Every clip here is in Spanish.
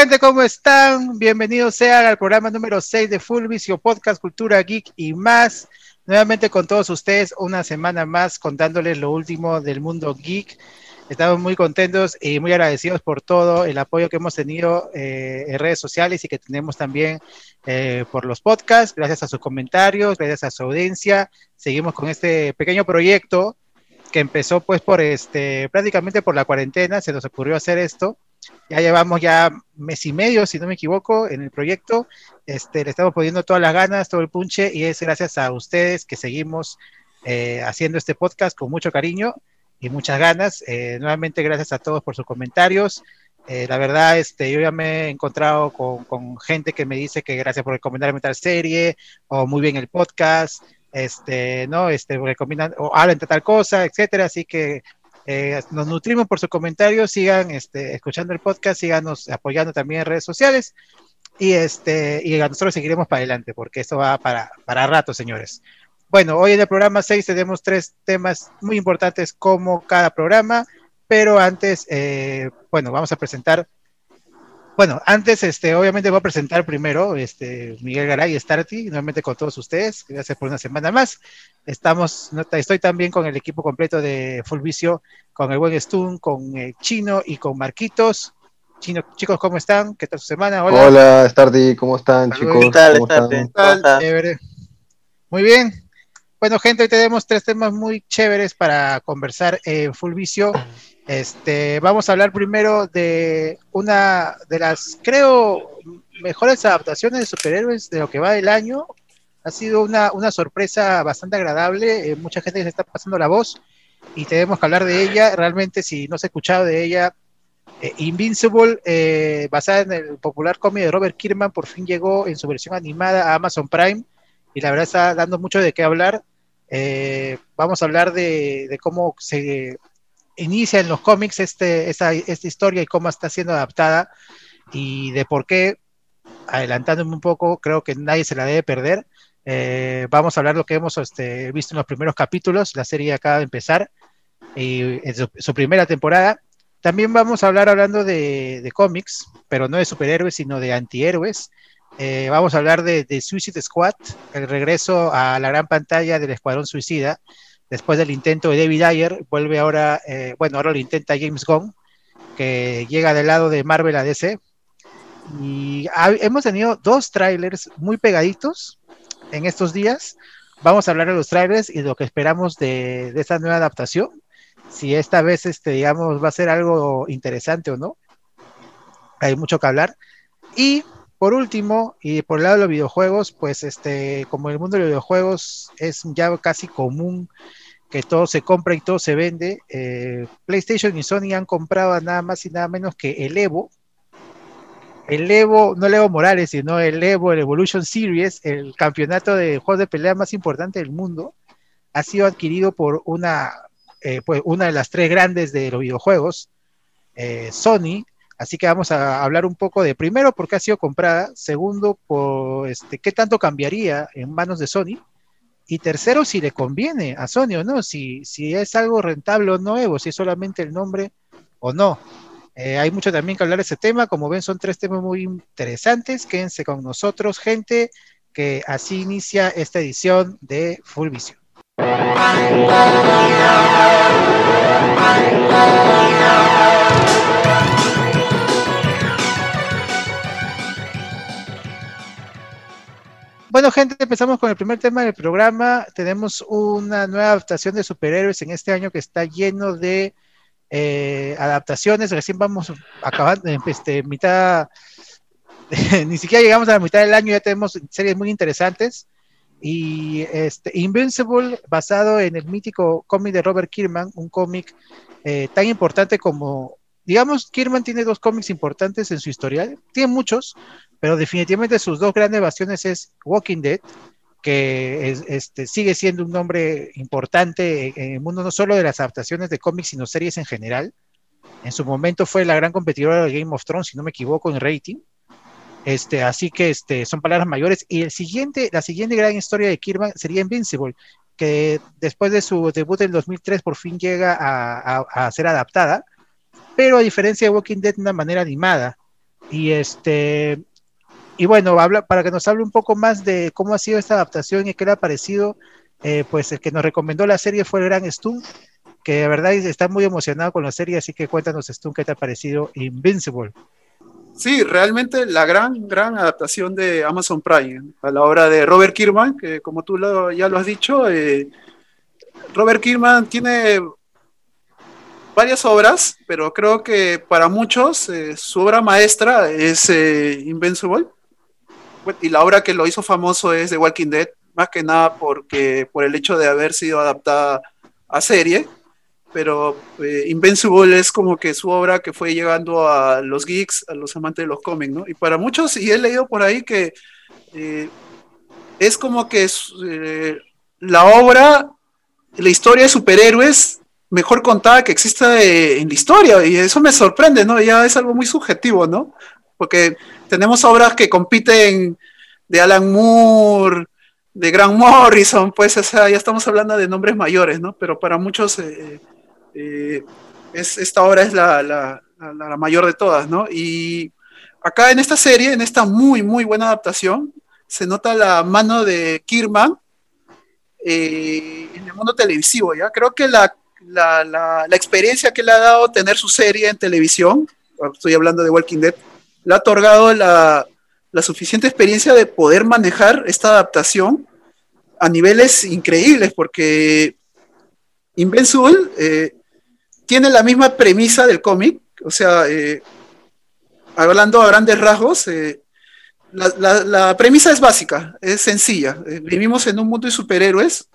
Gente, ¿cómo están? Bienvenidos sean al programa número 6 de Full Vicio Podcast Cultura Geek y más. Nuevamente con todos ustedes una semana más contándoles lo último del mundo geek. Estamos muy contentos y muy agradecidos por todo el apoyo que hemos tenido eh, en redes sociales y que tenemos también eh, por los podcasts. Gracias a sus comentarios, gracias a su audiencia. Seguimos con este pequeño proyecto que empezó pues por este prácticamente por la cuarentena. Se nos ocurrió hacer esto ya llevamos ya mes y medio, si no me equivoco, en el proyecto. Este, le estamos poniendo todas las ganas, todo el punche, y es gracias a ustedes que seguimos eh, haciendo este podcast con mucho cariño y muchas ganas. Eh, nuevamente, gracias a todos por sus comentarios. Eh, la verdad, este, yo ya me he encontrado con, gente que me dice que gracias por recomendarme tal serie, o muy bien el podcast, este, ¿no? Este, recomiendan, o hablan de tal cosa, etcétera. Así que eh, nos nutrimos por sus comentarios, sigan este, escuchando el podcast, síganos apoyando también en redes sociales y, este, y nosotros seguiremos para adelante porque esto va para, para rato, señores. Bueno, hoy en el programa 6 tenemos tres temas muy importantes como cada programa, pero antes, eh, bueno, vamos a presentar bueno, antes, este, obviamente voy a presentar primero, este, Miguel Garay Starty, nuevamente con todos ustedes, gracias por una semana más. Estamos, estoy también con el equipo completo de Full Vicio, con el buen Stun, con el Chino y con Marquitos. Chino, chicos, ¿cómo están? ¿Qué tal su semana? Hola, Hola Starty, ¿cómo están, chicos? ¿Qué tal, ¿Qué tal? Muy bien. Bueno, gente, hoy tenemos tres temas muy chéveres para conversar en Full Vicio. Este, vamos a hablar primero de una de las, creo, mejores adaptaciones de superhéroes de lo que va del año. Ha sido una, una sorpresa bastante agradable. Eh, mucha gente se está pasando la voz y tenemos que hablar de ella. Realmente, si no se ha escuchado de ella, eh, Invincible, eh, basada en el popular cómic de Robert Kirkman, por fin llegó en su versión animada a Amazon Prime y la verdad está dando mucho de qué hablar. Vamos a hablar de, de cómo se inicia en los cómics este, esta, historia y cómo está siendo adaptada y de por qué, adelantándome un poco, creo que nadie se la debe perder. Eh, vamos a hablar lo que hemos este, visto en los primeros capítulos, la serie acaba de empezar, y en su, primera temporada. También vamos a hablar hablando de, cómics, pero no de superhéroes, sino de antihéroes. Eh, vamos a hablar de, de, Suicide Squad, el regreso a la gran pantalla del Escuadrón Suicida, después del intento de David Ayer, vuelve ahora, eh, bueno, ahora lo intenta James Gunn, que llega del lado de Marvel a DC. Y hemos tenido dos trailers muy pegaditos en estos días. Vamos a hablar de los trailers y de lo que esperamos de, esta nueva adaptación. Si esta vez, este, digamos, va a ser algo interesante o no. Hay mucho que hablar. Y por último, y por el lado de los videojuegos, pues este, como el mundo de los videojuegos es ya casi común que todo se compra y todo se vende. Eh, PlayStation y Sony han comprado nada más y nada menos que el Evo. El Evo, no el Evo Morales, sino el Evo, el Evolution Series, el campeonato de juegos de pelea más importante del mundo, ha sido adquirido por una, eh, pues una de las tres grandes de los videojuegos, eh, Sony. Así que vamos a hablar un poco de primero por qué ha sido comprada, segundo por este, qué tanto cambiaría en manos de Sony y tercero, si le conviene a Sony o no, si, si es algo rentable o no, Evo, si es solamente el nombre o no. Eh, hay mucho también que hablar de ese tema. Como ven, son tres temas muy interesantes. Quédense con nosotros, gente, que así inicia esta edición de Full Vision. Bueno, gente, empezamos con el primer tema del programa. Tenemos una nueva adaptación de superhéroes en este año que está lleno de eh, adaptaciones. Recién vamos acabando, este, mitad, ni siquiera llegamos a la mitad del año, ya tenemos series muy interesantes. Y este, Invincible, basado en el mítico cómic de Robert Kirkman, un cómic eh, tan importante como, digamos, Kirkman tiene dos cómics importantes en su historial, tiene muchos, pero definitivamente sus dos grandes basiones es Walking Dead, que este, sigue siendo un nombre importante en el mundo no solo de las adaptaciones de cómics, sino series en general. En su momento fue la gran competidora de Game of Thrones, si no me equivoco, en rating. Este, así que este, son palabras mayores. Y el siguiente, la siguiente gran historia de Kirby sería Invincible, que después de su debut en 2003 por fin llega a ser adaptada, pero a diferencia de Walking Dead de una manera animada Y este, y bueno, habla, para que nos hable un poco más de cómo ha sido esta adaptación y qué le ha parecido, eh, pues el que nos recomendó la serie fue el gran Stun, que de verdad está muy emocionado con la serie, así que cuéntanos, Stun, qué te ha parecido Invincible. Sí, realmente la gran, gran adaptación de Amazon Prime a la obra de Robert Kirkman, que como tú ya lo has dicho, eh, Robert Kirkman tiene varias obras, pero creo que para muchos eh, su obra maestra es eh, Invincible. Y la obra que lo hizo famoso es The Walking Dead, más que nada porque por el hecho de haber sido adaptada a serie. Pero eh, Invincible es como que su obra que fue llegando a los geeks, a los amantes de los cómics, ¿no? Y para muchos, y he leído por ahí que es como que la obra, la historia de superhéroes mejor contada que exista eh, en la historia, y eso me sorprende, ¿no? Ya es algo muy subjetivo, ¿no? Porque tenemos obras que compiten de Alan Moore, de Grant Morrison, pues, o ya estamos hablando de nombres mayores, ¿no? Pero para muchos eh, eh, es, esta obra es la, la, la, mayor de todas, ¿no? Y acá en esta serie, en esta muy, muy buena adaptación, se nota la mano de Kirman en el mundo televisivo, ¿ya? Creo que la la, la, experiencia que le ha dado tener su serie en televisión, estoy hablando de Walking Dead, le ha otorgado la, la suficiente experiencia de poder manejar esta adaptación a niveles increíbles, porque Invincible eh, tiene la misma premisa del cómic, o sea, eh, hablando a grandes rasgos, eh, la, la, la, premisa es básica, es sencilla. vivimos en un mundo de superhéroes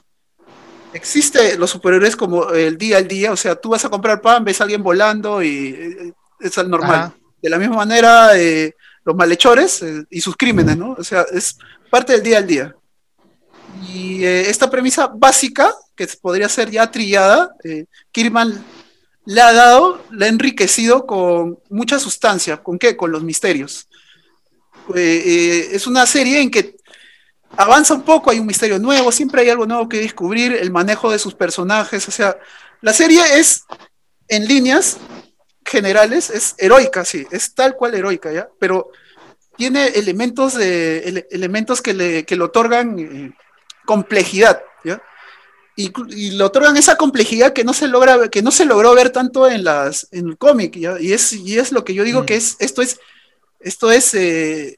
existe los superhéroes como el día al día, o sea, tú vas a comprar pan, ves a alguien volando y eh, es al normal. De la misma manera, eh, los malhechores eh, y sus crímenes, ¿no? O sea, es parte del día al día. Y esta premisa básica, que podría ser ya trillada, Kirman le ha dado, le ha enriquecido con mucha sustancia. ¿Con qué? Con los misterios. es una serie en que avanza un poco, hay un misterio nuevo, siempre hay algo nuevo que descubrir, el manejo de sus personajes, o sea, la serie es en líneas generales, es heroica, sí, es tal cual heroica, ¿ya? Pero tiene elementos, de, elementos que le, que le otorgan eh, complejidad, ¿ya? Y, y, le otorgan esa complejidad que no se logra, que no se logró ver tanto en las, en el cómic, ¿ya? Y es, y es lo que yo digo mm. que es, esto es, esto es eh,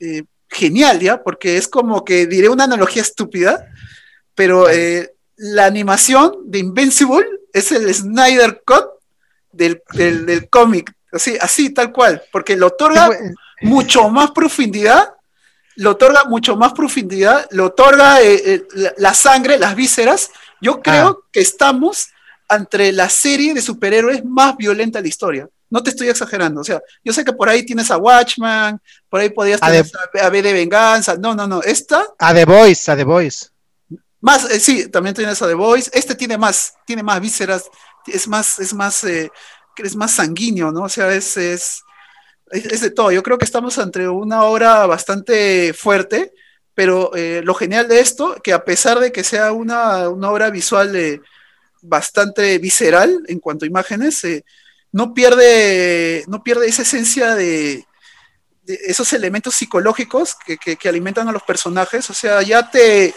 eh, genial, ¿ya? Porque es como que diré una analogía estúpida, pero eh, la animación de Invincible es el Snyder Cut del, del, cómic, así, así, tal cual, porque lo otorga mucho más profundidad, lo otorga mucho más profundidad, lo otorga eh, eh, la, sangre, las vísceras. Yo creo ah. que estamos entre la serie de superhéroes más violenta de la historia. No te estoy exagerando. O sea, yo sé que por ahí tienes a Watchman, por ahí podías tener a, B de Venganza. No, no, no. Esta. A The Voice, a The Voice. Más, eh, sí, también tienes a The Voice. Este tiene más, tiene más vísceras, es más, es más, eh, es más sanguíneo, ¿no? O sea, es, es, es, de todo. Yo creo que estamos ante una obra bastante fuerte, pero eh, lo genial de esto, que a pesar de que sea una, una obra visual bastante visceral en cuanto a imágenes, no pierde, no pierde esa esencia de, esos elementos psicológicos que, alimentan a los personajes. O sea, ya te.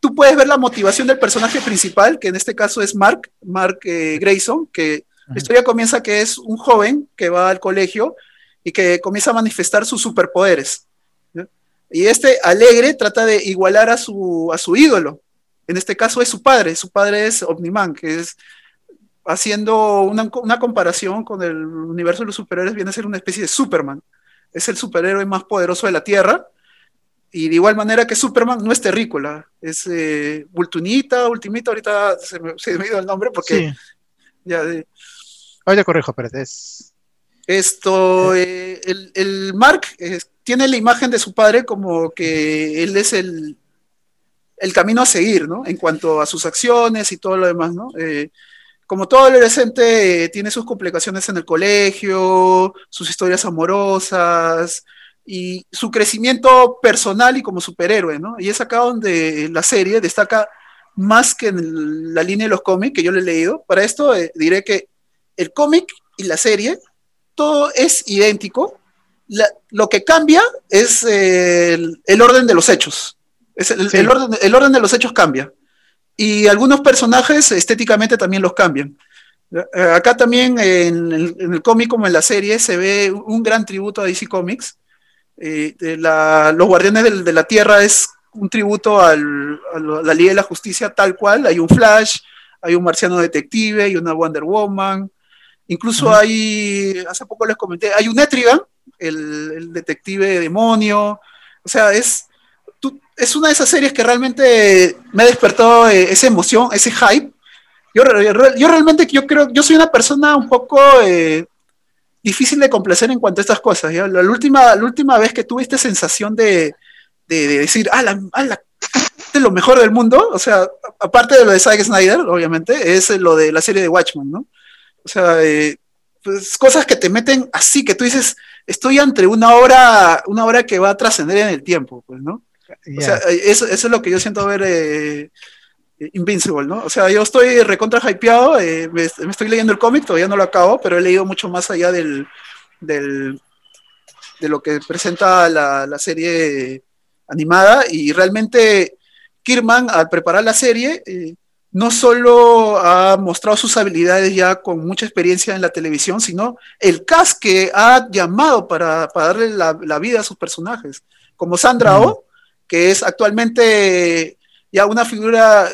Tú puedes ver la motivación del personaje principal, que en este caso es Mark, Mark eh, Grayson, que la historia comienza que es un joven que va al colegio y que comienza a manifestar sus superpoderes. Y este alegre trata de igualar a su, a su ídolo. En este caso es su padre, su padre es Omniman, que es haciendo una, comparación con el universo de los superhéroes, viene a ser una especie de Superman. Es el superhéroe más poderoso de la Tierra. Y de igual manera que Superman no es terrícola, es eh, Ultimita, ahorita se me, se me, ha ido el nombre porque ya de... Oye, corrijo, pero es... Esto, eh, el, el, Mark eh, tiene la imagen de su padre como que él es el, el camino a seguir, ¿no? En cuanto a sus acciones y todo lo demás, ¿no? Eh, como todo adolescente, eh, tiene sus complicaciones en el colegio, sus historias amorosas y su crecimiento personal y como superhéroe, ¿no? Y es acá donde la serie destaca más que en la línea de los cómics que yo le he leído. Para esto eh, diré que el cómic y la serie todo es idéntico. lo que cambia es el, orden de los hechos. el, orden, el orden de los hechos cambia. Y algunos personajes estéticamente también los cambian. Eh, acá también en el, cómic como en la serie se ve un gran tributo a DC Comics. Eh, los Guardianes de, la Tierra es un tributo a la Liga de la Justicia tal cual. Hay un Flash, hay un Marciano Detective, hay una Wonder Woman. Incluso hay, hace poco les comenté, hay un Etrigan, el, detective demonio. O sea, es, es una de esas series que realmente me ha despertado eh, esa emoción, ese hype yo, realmente yo creo, yo soy una persona un poco eh, difícil de complacer en cuanto a estas cosas. La, última, la última vez que tuve esta sensación de, decir, ah, la, es lo mejor del mundo, o sea, aparte de lo de Zack Snyder, obviamente, es lo de la serie de Watchmen, ¿no? O sea, eh, pues, cosas que te meten así, que tú dices, estoy entre una hora, una hora que va a trascender en el tiempo, pues, ¿no? O sea, eso, eso, es lo que yo siento ver eh, Invincible, ¿no? O sea, yo estoy recontra hypeado, eh, me, estoy leyendo el cómic, todavía no lo acabo, pero he leído mucho más allá del, del de lo que presenta la, la, serie animada y realmente Kirman al preparar la serie eh, no solo ha mostrado sus habilidades ya con mucha experiencia en la televisión, sino el cast que ha llamado para, para darle la, la, vida a sus personajes, como Sandra Oh, que es actualmente ya una figura,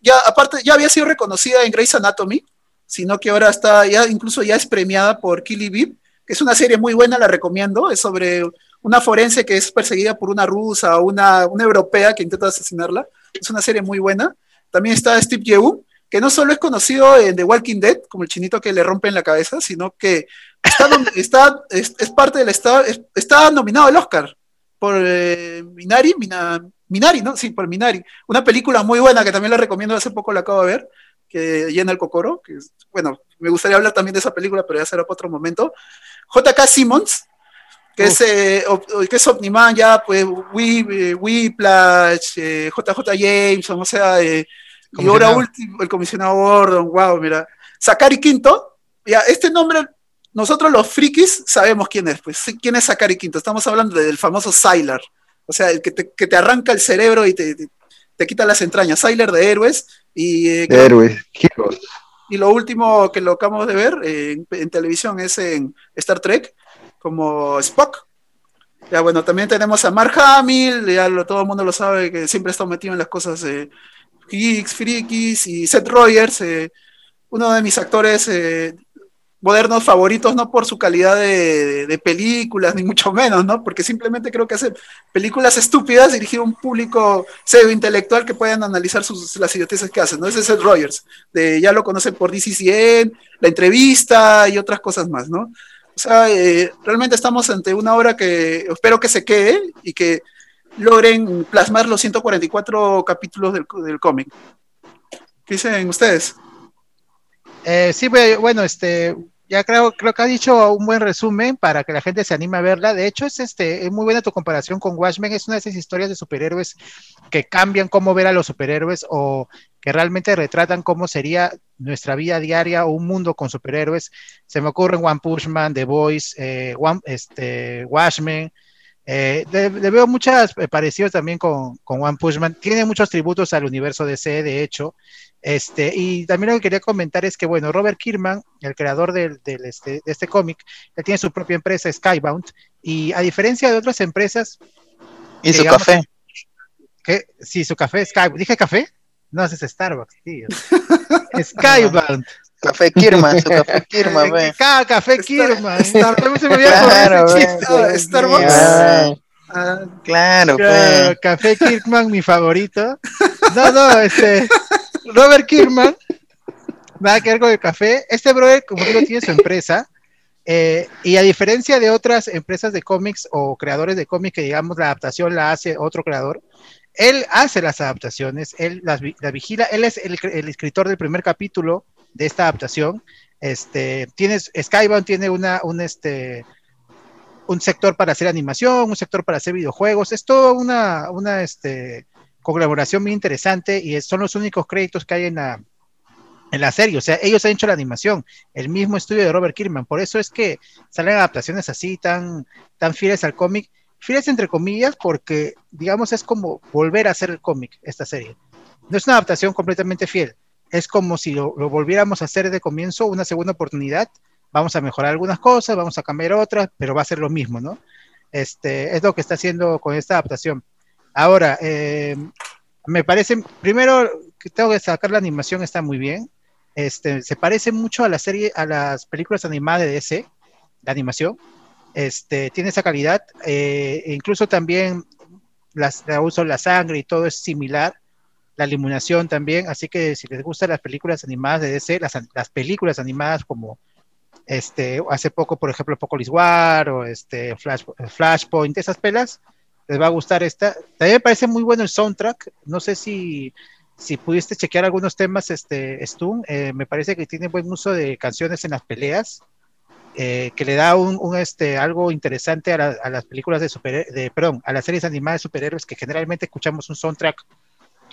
ya aparte, ya había sido reconocida en Grey's Anatomy, sino que ahora está, ya incluso ya es premiada por Killy Beep, que es una serie muy buena, la recomiendo, es sobre una forense que es perseguida por una rusa o una, una europea que intenta asesinarla, es una serie muy buena. También está Steve Yeun, que no solo es conocido en The Walking Dead, como el chinito que le rompe en la cabeza, sino que está, está es, parte del estado, está nominado al Oscar por eh, Minari, Mina, Minari, ¿no? Sí, por Minari. Una película muy buena que también la recomiendo, hace poco la acabo de ver, que llena el cocoro, que bueno, me gustaría hablar también de esa película, pero ya será para otro momento. JK Simmons, que es, eh, que es Omniman, ya, pues, Whiplash, eh, JJ Jameson, o sea, eh, y ahora último, el comisionado Gordon, wow, mira. Zachary Quinto, ya, este nombre, nosotros los frikis sabemos quién es, pues, quién es Zachary Quinto, estamos hablando del famoso Sylar o sea, el que te, arranca el cerebro y te, quita las entrañas. Sylar de Héroes. Y, eh, Héroes, Y lo último que lo acabamos de ver eh, en, televisión es en Star Trek, como Spock. Ya bueno, también tenemos a Mark Hamill, ya todo el mundo lo sabe, que siempre está metido en las cosas eh, geeks, frikis, y Seth Rogers, uno de mis actores modernos favoritos, no por su calidad de, películas, ni mucho menos, ¿no? Porque simplemente creo que hace películas estúpidas dirigidas a un público pseudo intelectual que puedan analizar sus, las idioteces que hacen, ¿no? Ese es Seth Rogers, de, ya lo conocen por DC la entrevista y otras cosas más, ¿no? O sea, eh, realmente estamos ante una obra que espero que se quede y que logren plasmar los 144 capítulos del, del cómic. ¿Qué dicen ustedes? Eh, sí, bueno, este, ya creo, creo que ha dicho un buen resumen para que la gente se anime a verla. De hecho, es este, es muy buena tu comparación con Watchmen. Es una de esas historias de superhéroes que cambian cómo ver a los superhéroes o que realmente retratan cómo sería nuestra vida diaria o un mundo con superhéroes. Se me ocurren One Punch Man, The Voice, eh, One, este, Watchmen. Eh, le, veo muchas eh, parecidos también con, con One Punch. Tiene muchos tributos al universo DC, de hecho. Este, y también lo que quería comentar es que, bueno, Robert Kirkman, el creador del, este, de este cómic, él tiene su propia empresa, Skybound, y a diferencia de otras empresas... ¿Y su café? Que, sí, su café, Skybound. ¿Dije café? No, ese es Starbucks, tío. Skybound. Café Kirman, su café Kirman, ve. Café Kirman. Starbucks se me había Starbucks. Ah, claro, claro Café Kirkman, mi favorito. No, no, este. Robert Kirkman, nada que ver con el café. Este brother, como digo, tiene su empresa. Eh, y a diferencia de otras empresas de cómics o creadores de cómics que digamos la adaptación la hace otro creador, él hace las adaptaciones, él las, vigila, él es el, escritor del primer capítulo de esta adaptación. Este, tienes, Skybound tiene una, un, este, un sector para hacer animación, un sector para hacer videojuegos, es todo una, una este, colaboración muy interesante y son los únicos créditos que hay en la, en serie, o sea, ellos han hecho la animación, el mismo estudio de Robert Kirkman, por eso es que salen adaptaciones así tan, tan fieles al cómic, fieles entre comillas, porque digamos es como volver a hacer el cómic, esta serie. No es una adaptación completamente fiel, es como si lo, lo, volviéramos a hacer de comienzo, una segunda oportunidad, vamos a mejorar algunas cosas, vamos a cambiar otras, pero va a ser lo mismo, ¿no? Este, es lo que está haciendo con esta adaptación. Ahora, eh, me parece, primero que tengo que sacar la animación, está muy bien. Este, se parece mucho a la serie, a las películas animadas de DC, la animación. Este, tiene esa calidad. Eh, incluso también las, la la sangre y todo es similar. La iluminación también. Así que si les gustan las películas animadas de DC, las, las películas animadas como este, hace poco, por ejemplo, Pocolis War o este, Flash, Flashpoint, esas pelas, les va a gustar esta. También me parece muy bueno el soundtrack. No sé si, si pudiste chequear algunos temas, este, Stun. Eh, me parece que tiene buen uso de canciones en las peleas, eh, que le da un, un, este, algo interesante a, la, a las películas de super, de, perdón, a las series animadas de superhéroes que generalmente escuchamos un soundtrack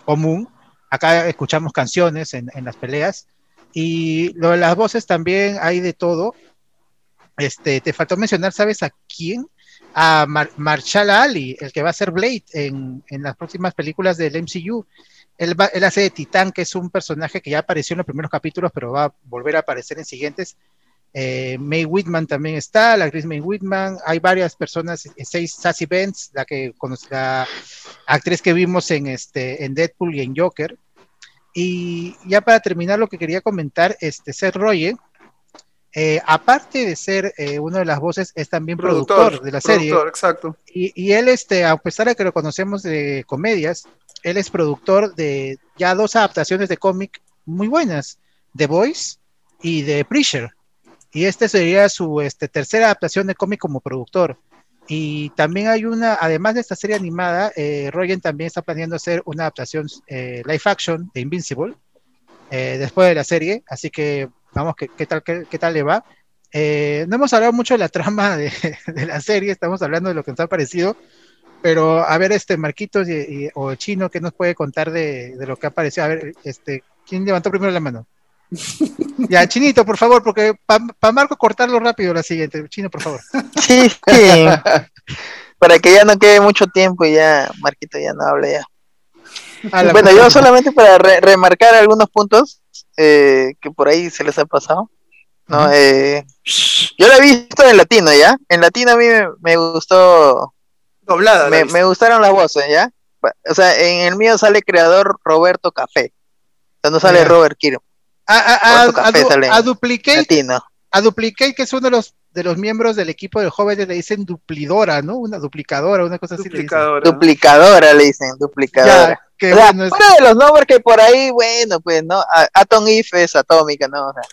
común. Acá escuchamos canciones en, en las peleas. Y lo de las voces también hay de todo. Este, te faltó mencionar, ¿sabes a quién? A Mar Marshall Ali, el que va a ser Blade en, en las próximas películas del MCU. Él, va, él, hace de Titán, que es un personaje que ya apareció en los primeros capítulos, pero va a volver a aparecer en siguientes. Eh, May Whitman también está, la actriz May Whitman. Hay varias personas, seis Sassy Benz, la que la actriz que vimos en este en Deadpool y en Joker. Y ya para terminar, lo que quería comentar, este Seth Rogen, eh, aparte de ser eh, una de las voces, es también productor, productor de la serie. Exacto. Y, y, él, este, a pesar de que lo conocemos de comedias, él es productor de ya dos adaptaciones de cómic muy buenas, The Voice y The Preacher. Y esta sería su este, tercera adaptación de cómic como productor. Y también hay una, además de esta serie animada, eh, Rogen también está planeando hacer una adaptación eh, live action de Invincible eh, después de la serie, así que vamos, ¿qué, qué tal, qué, qué, tal le va? Eh, no hemos hablado mucho de la trama de, de, la serie, estamos hablando de lo que nos ha parecido, pero a ver, este Marquitos y, y, o Chino, ¿qué nos puede contar de, de, lo que ha parecido? A ver, este, ¿quién levantó primero la mano? Ya, Chinito, por favor, porque para pa Marco cortarlo rápido la siguiente. Chino, por favor. Sí, sí. para que ya no quede mucho tiempo y ya Marquito ya no hable ya. Bueno, yo solamente para re remarcar algunos puntos eh, que por ahí se les ha pasado. ¿no? Uh -huh. eh, yo la he visto en latino, ¿ya? En latino a mí me, me gustó. Doblada. Me, me, gustaron las voces, ¿ya? O sea, en el mío sale creador Roberto Café. O sea, no sale yeah. Robert Kiro. A, a, a, a, du, a, Duplicate, latino. a Duplicate, que es uno de los de los miembros del equipo de jóvenes le dicen duplidora, ¿no? Una duplicadora, una cosa duplicadora. así. Le duplicadora le dicen, duplicadora. Ya, que o sea, bueno, fuera es... de los nombres que por ahí, bueno, pues, ¿no? Atom If es atómica, ¿no? O sea,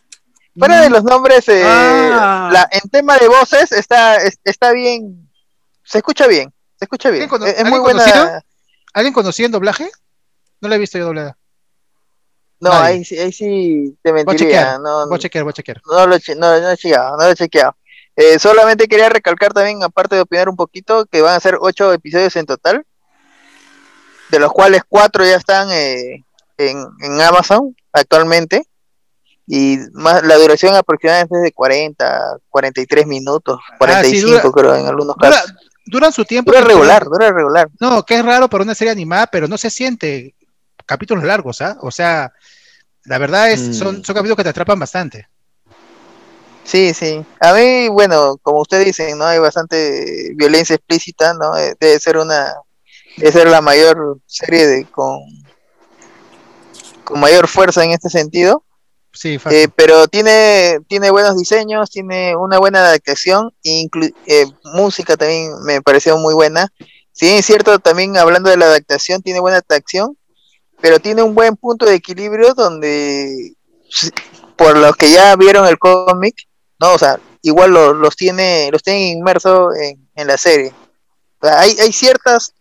fuera mm. de los nombres, eh, ah. la, en tema de voces está, está bien, se escucha bien, se escucha bien. Es, es muy buena. Conocido? ¿Alguien conocía en doblaje? No la he visto yo doblada. No, ahí, ahí, sí te mentiría. Voy a chequear, no, voy a chequear, voy a chequear. No lo, no, no he chequeado, no lo he chequeado. Eh, solamente quería recalcar también, aparte de opinar un poquito, que van a ser ocho episodios en total, de los cuales cuatro ya están eh, en, en, Amazon actualmente, y más la duración aproximadamente es de 40, 43 minutos, 45 ah, sí, dura, creo en algunos dura, casos. Duran su tiempo. Dura regular, dura regular. No, que es raro para una serie animada, pero no se siente capítulos largos, ¿ah? ¿eh? O sea, la verdad es, mm. son, son capítulos que te atrapan bastante. Sí, sí. A mí, bueno, como ustedes dicen, ¿no? Hay bastante violencia explícita, ¿no? Eh, debe ser una, debe ser la mayor serie de con, con mayor fuerza en este sentido. Sí, eh, pero tiene, tiene buenos diseños, tiene una buena adaptación, inclu eh, música también me pareció muy buena. Sí, es cierto, también hablando de la adaptación, tiene buena atracción, pero tiene un buen punto de equilibrio donde, por los que ya vieron el cómic, no, o sea, igual lo, los tiene, los tiene inmersos en, en, la serie. O sea, hay, hay ciertas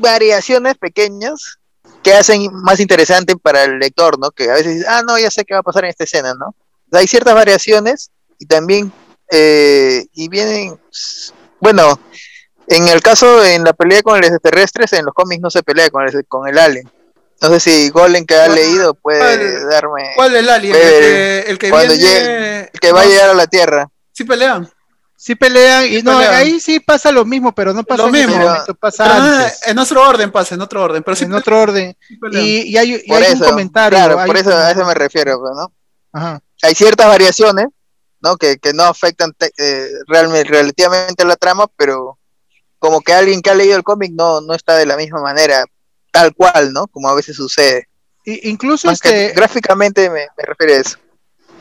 variaciones pequeñas que hacen más interesante para el lector, ¿no? Que a veces dice, ah, no, ya sé qué va a pasar en esta escena, ¿no? O sea, hay ciertas variaciones y también, eh, y vienen, bueno, en el caso, en la pelea con los extraterrestres, en los cómics no se pelea con el, con el alien. No sé si Golem que ha ¿Cuál- leído puede cuál- darme. ¿Cuál es el alien? El que, el que cuando viene... llegue- el que va a llegar a la Tierra. Sí pelean. Sí pelean y Sí no, pelean. ahí sí pasa lo mismo, pero no pasa Lo en mismo. momento, pasa antes, en otro orden pasa, en otro orden. Pero sí en otro orden. sí. Y, y hay, y hay eso. un comentario. claro, hay por eso a eso me refiero, pues, ¿no? Ajá. Hay ciertas variaciones, ¿no? Que, que no afectan te- eh, realmente, relativamente a la trama, pero como que alguien que ha leído el cómic no, no está de la misma manera, tal cual, ¿no? Como a veces sucede. Y- incluso Más que este, gráficamente me, me refiero a eso.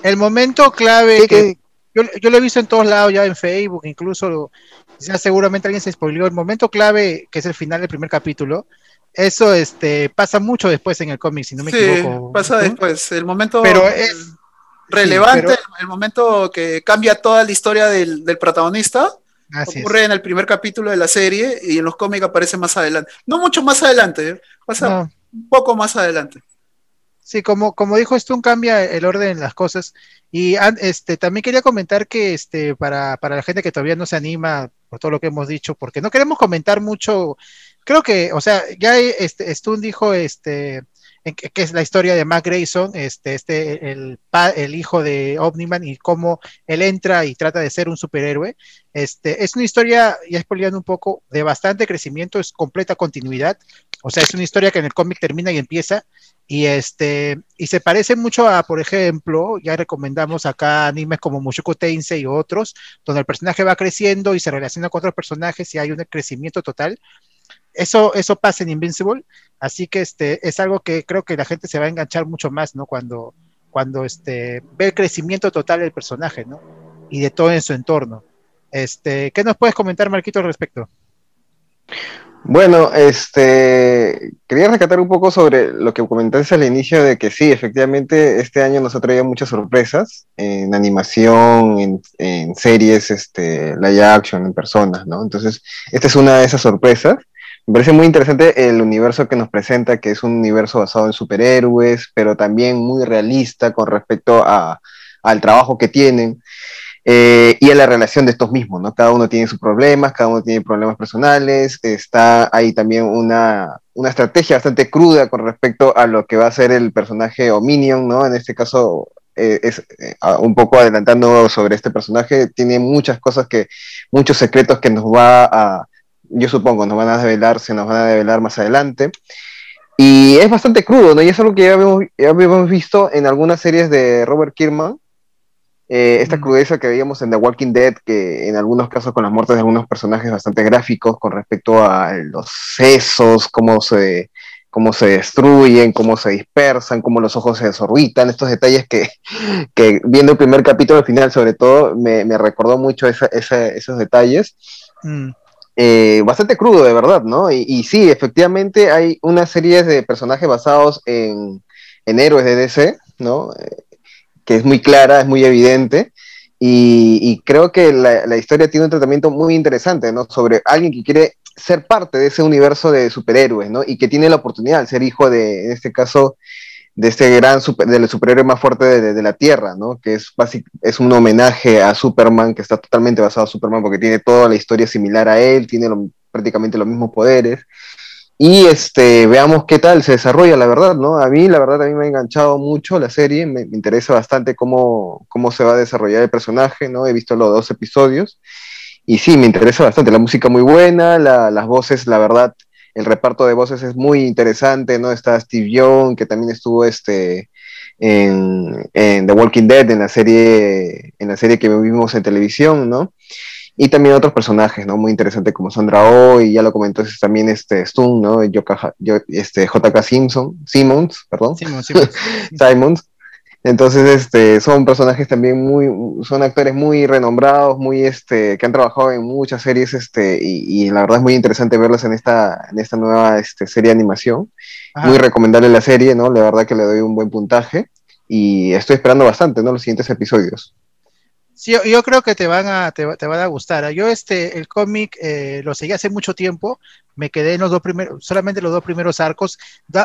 el momento clave Sí, que que- yo, yo lo he visto en todos lados, ya en Facebook, incluso lo- ya seguramente alguien se spoileó. El momento clave, que es el final del primer capítulo, eso este, pasa mucho después en el cómic, si no me sí, equivoco. pasa después. El momento Pero es- relevante, sí, pero- el momento que cambia toda la historia del, del protagonista, Así es. ocurre en el primer capítulo de la serie y en los cómics aparece más adelante. No mucho más adelante, ¿eh? pasa No, un poco más adelante. Sí, como, como dijo Stun, cambia el orden de las cosas. Y este, también quería comentar que este, para, para la gente que todavía no se anima por todo lo que hemos dicho, porque no queremos comentar mucho, creo que, o sea, ya este, Stun dijo este, en que, es la historia de Mac Grayson, este, este, el, el hijo de Omniman y cómo él entra y trata de ser un superhéroe. Este, es una historia, ya spoileando un poco, de bastante crecimiento, es completa continuidad. O sea, es una historia que en el cómic termina y empieza. Y este, y se parece mucho a, por ejemplo, ya recomendamos acá animes como Mushoku Tensei y otros, donde el personaje va creciendo y se relaciona con otros personajes y hay un crecimiento total. Eso, eso pasa en Invincible, así que este es algo que creo que la gente se va a enganchar mucho más, ¿no? Cuando, cuando este, ve el crecimiento total del personaje, ¿no? Y de todo en su entorno. Este, ¿qué nos puedes comentar, Marquito, al respecto? Bueno, este, quería rescatar un poco sobre lo que comentaste al inicio de que sí, efectivamente, este año nos ha traído muchas sorpresas en animación, en, series, este, live action, en personas, ¿no? Entonces, esta es una de esas sorpresas. Me parece muy interesante el universo que nos presenta, que es un universo basado en superhéroes, pero también muy realista con respecto a, al trabajo que tienen. Eh, y a la relación de estos mismos, ¿no? Cada uno tiene sus problemas, cada uno tiene problemas personales, está ahí también una, una estrategia bastante cruda con respecto a lo que va a ser el personaje Ominion, ¿no? En este caso, eh, es eh, un poco adelantando sobre este personaje, tiene muchas cosas que, muchos secretos que nos va a, yo supongo, nos van a develar, se nos van a develar más adelante. Y es bastante crudo, ¿no? Y es algo que ya habíamos, ya habíamos visto en algunas series de Robert Kirkman, eh, esta Mm. crudeza que veíamos en The Walking Dead, que en algunos casos con las muertes de algunos personajes bastante gráficos con respecto a los sesos, cómo se, cómo se destruyen, cómo se dispersan, cómo los ojos se desorbitan, estos detalles que, que viendo el primer capítulo al final sobre todo me, me recordó mucho esa- esa- esos detalles. Mm, Eh, bastante crudo, de verdad, ¿no? Y, sí, efectivamente hay una serie de personajes basados en, en héroes de DC, ¿no? Eh, que es muy clara, es muy evidente. Y, y creo que la, la historia tiene un tratamiento muy interesante, ¿no? Sobre alguien que quiere ser parte de ese universo de superhéroes, ¿no? Y que tiene la oportunidad de ser hijo de, en este caso, de este gran super, del superhéroe más fuerte de, de la Tierra, ¿no? Que es, basic, es un homenaje a Superman, que está totalmente basado en Superman, porque tiene toda la historia similar a él, tiene prácticamente los mismos poderes. Y este, veamos qué tal se desarrolla, la verdad, ¿no? A mí, la verdad, a mí me ha enganchado mucho la serie, me, interesa bastante cómo, cómo se va a desarrollar el personaje, ¿no? He visto los dos episodios y sí, me interesa bastante. La música muy buena, la, las voces, la verdad, el reparto de voces es muy interesante, ¿no? Está Steve Young, que también estuvo este, en, en, The Walking Dead, en la serie, en la serie que vimos en televisión, ¿no? Y también otros personajes, ¿no? Muy interesantes como Sandra Oh, y ya lo comentó también este Stone, ¿no? Yo, este, JK Simpson, Simmons, perdón. Simons, Simons. Simons. Entonces, este, son personajes también muy, son actores muy renombrados, muy, este, que han trabajado en muchas series, este, y, y la verdad es muy interesante verlos en esta, en esta nueva, este, serie de animación. Ajá. Muy recomendable la serie, ¿no? La verdad que le doy un buen puntaje y estoy esperando bastante, ¿no? Los siguientes episodios. Sí, yo, creo que te van a, te, te van a gustar. Yo este, el cómic eh, lo seguí hace mucho tiempo, me quedé en los dos primeros, solamente los dos primeros arcos.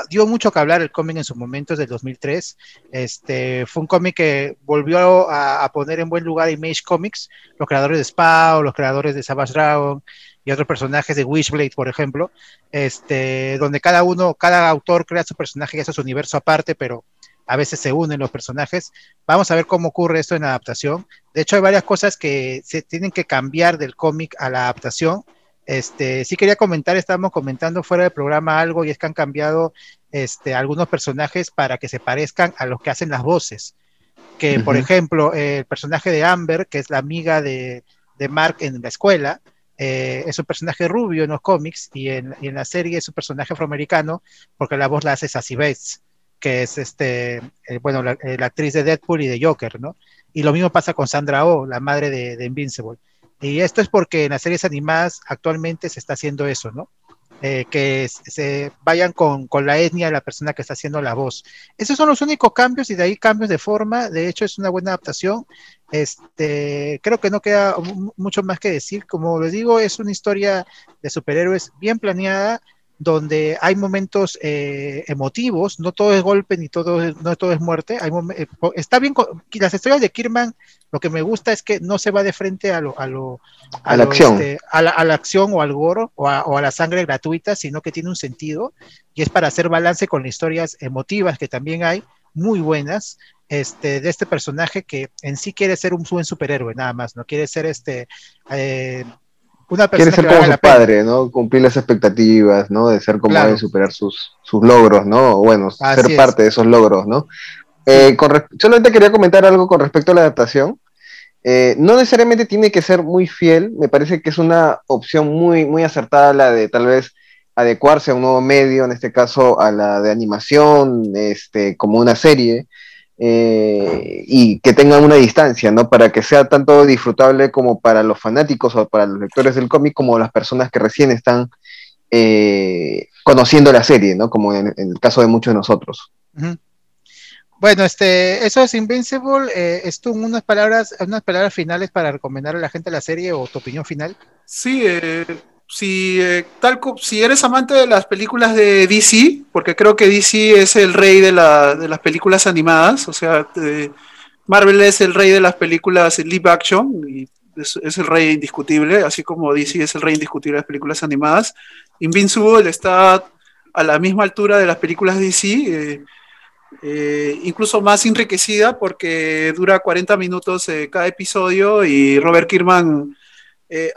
Dio mucho que hablar el cómic en sus momentos del 2003. Este, fue un cómic que volvió a, a poner en buen lugar Image Comics, los creadores de Spawn, los creadores de Savage Dragon y otros personajes de Wishblade, por ejemplo, este, donde cada uno, cada autor crea su personaje y hace su universo aparte, pero a veces se unen los personajes. Vamos a ver cómo ocurre esto en la adaptación. De hecho, hay varias cosas que se tienen que cambiar del cómic a la adaptación. Este, sí quería comentar, estábamos comentando fuera del programa algo y es que han cambiado este, algunos personajes para que se parezcan a los que hacen las voces. Que, por ejemplo, el personaje de Amber, que es la amiga de, de Mark en la escuela, eh, es un personaje rubio en los cómics y en, y en la serie es un personaje afroamericano porque la voz la hace Sassy Bates, que es este, eh, bueno, la, eh, la actriz de Deadpool y de Joker, ¿no? Y lo mismo pasa con Sandra Oh, la madre de, de Invincible. Y esto es porque en las series animadas actualmente se está haciendo eso, ¿no? Eh, que se vayan con, con la etnia de la persona que está haciendo la voz. Esos son los únicos cambios y de ahí cambios de forma. De hecho, es una buena adaptación. Este, creo que no queda mu- mucho más que decir. Como les digo, es una historia de superhéroes bien planeada, donde hay momentos eh, emotivos, no todo es golpe ni todo es, no todo es muerte. Hay eh, está bien, co- las historias de Kirman, lo que me gusta es que no se va de frente a lo, a lo, A la lo, acción. este, a, la, a la acción o al goro o a, o a la sangre gratuita, sino que tiene un sentido y es para hacer balance con las historias emotivas que también hay, muy buenas, este, de este personaje que en sí quiere ser un buen superhéroe, nada más, no quiere ser este eh, una persona Quiere ser que como su pena. padre, ¿no? Cumplir las expectativas, ¿no? De ser como Claro. él, superar sus, sus logros, ¿no? O Bueno, Así ser es. parte de esos logros, ¿no? Eh, con solamente quería comentar algo con respecto a la adaptación. Eh, no necesariamente tiene que ser muy fiel, me parece que es una opción muy, muy acertada la de tal vez adecuarse a un nuevo medio, en este caso a la de animación, este, como una serie, eh, y que tengan una distancia, ¿no? Para que sea tanto disfrutable como para los fanáticos o para los lectores del cómic, como las personas que recién están eh, conociendo la serie, ¿no? Como en, en el caso de muchos de nosotros. Bueno, este, eso es Invincible. Eh, esto unas palabras, unas palabras finales para recomendar a la gente la serie o tu opinión final. Sí, eh, si, eh, si eres amante de las películas de DC, porque creo que DC es el rey de, la- de las películas animadas, o sea, Marvel es el rey de las películas live action y es, el rey indiscutible, así como DC es el rey indiscutible de las películas animadas. Invincible está a la misma altura de las películas DC, eh, eh, incluso más enriquecida porque dura 40 minutos eh, cada episodio y Robert Kirkman eh,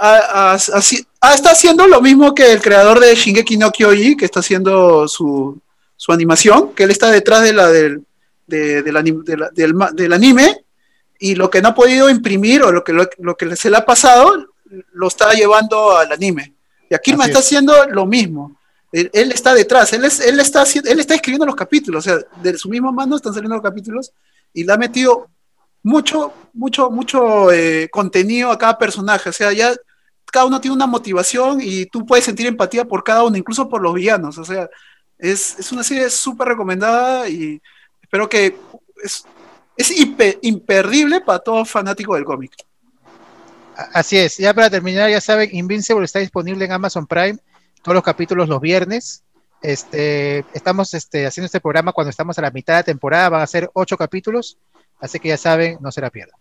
está haciendo lo mismo que el creador de Shingeki no Kyoji, que está haciendo su, su animación, que él está detrás de la, del, de- del anim- de la- del, ma- del anime, y lo que no ha podido imprimir o lo que, lo, lo que se le ha pasado, lo está llevando al anime. Y aquí Así está es. haciendo lo mismo. Él, él está detrás, él, es, él, está, él está escribiendo los capítulos, o sea, de su misma mano están saliendo los capítulos, y le ha metido mucho, mucho, mucho eh, contenido a cada personaje. O sea, ya cada uno tiene una motivación y tú puedes sentir empatía por cada uno, incluso por los villanos. O sea, es, es una serie súper recomendada y espero que es, es impe- imperdible para todo fanático del cómic. Así es, ya para terminar, ya saben, Invincible está disponible en Amazon Prime, todos los capítulos los viernes. Este, estamos este, haciendo este programa cuando estamos a la mitad de temporada, van a ser ocho capítulos, así que ya saben, no se la pierdan.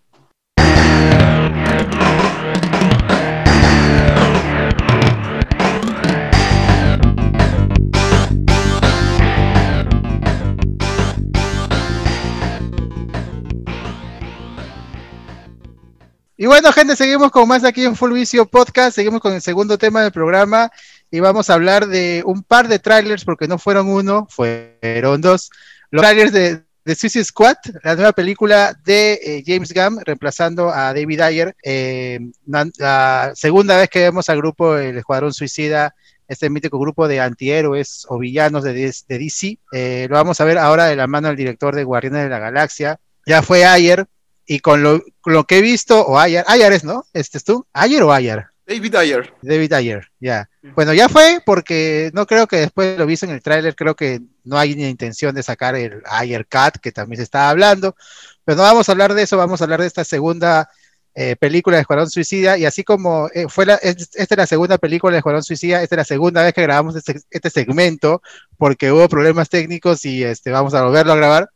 Y bueno, gente, seguimos con más aquí en Full Vicio Podcast. Seguimos con el segundo tema del programa y vamos a hablar de un par de trailers, porque no fueron uno, fueron dos. Los trailers de, de Suicide Squad, la nueva película de eh, James Gunn, reemplazando a David Ayer. eh, la segunda vez que vemos al grupo El Escuadrón Suicida, este mítico grupo de antihéroes o villanos de, DC. de DC. Eh, lo vamos a ver ahora de la mano del director de Guardianes de la Galaxia. Ya fue Ayer, y con lo, que he visto, o Ayer, Ayer es, ¿no? ¿Este es tú? ¿Ayer o Ayer? David Ayer. David Ayer, ya. Bueno, ya fue porque no creo que después lo visto en el tráiler, creo que no hay ni intención de sacar el Cat, que también se estaba hablando, pero no vamos a hablar de eso, vamos a hablar de esta segunda eh, película de Escuadrón Suicida, y así como eh, fue la, esta es la segunda película de Escuadrón Suicida, esta es la segunda vez que grabamos este, este, segmento, porque hubo problemas técnicos y este, vamos a volverlo a grabar,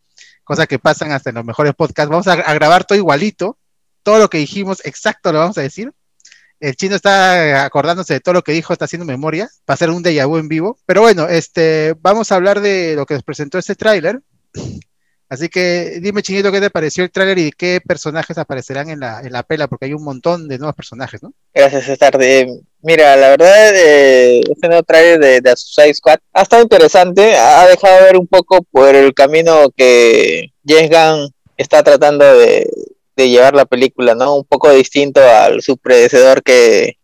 cosas que pasan hasta en los mejores podcasts. Vamos a, a grabar todo igualito, todo lo que dijimos, exacto lo vamos a decir. El chino está acordándose de todo lo que dijo, está haciendo memoria, va a ser un déjà vu en vivo. Pero bueno, este, vamos a hablar de lo que nos presentó este tráiler. Así que dime, Chinito, ¿qué te pareció el tráiler y qué personajes aparecerán en la, en la pela? Porque hay un montón de nuevos personajes, ¿no? Gracias, Star. mira, la verdad, eh, este nuevo tráiler de, de Suicide Squad ha estado interesante. Ha dejado ver un poco por el camino que James Gunn está tratando de, de llevar la película, ¿no? Un poco distinto al su predecedor que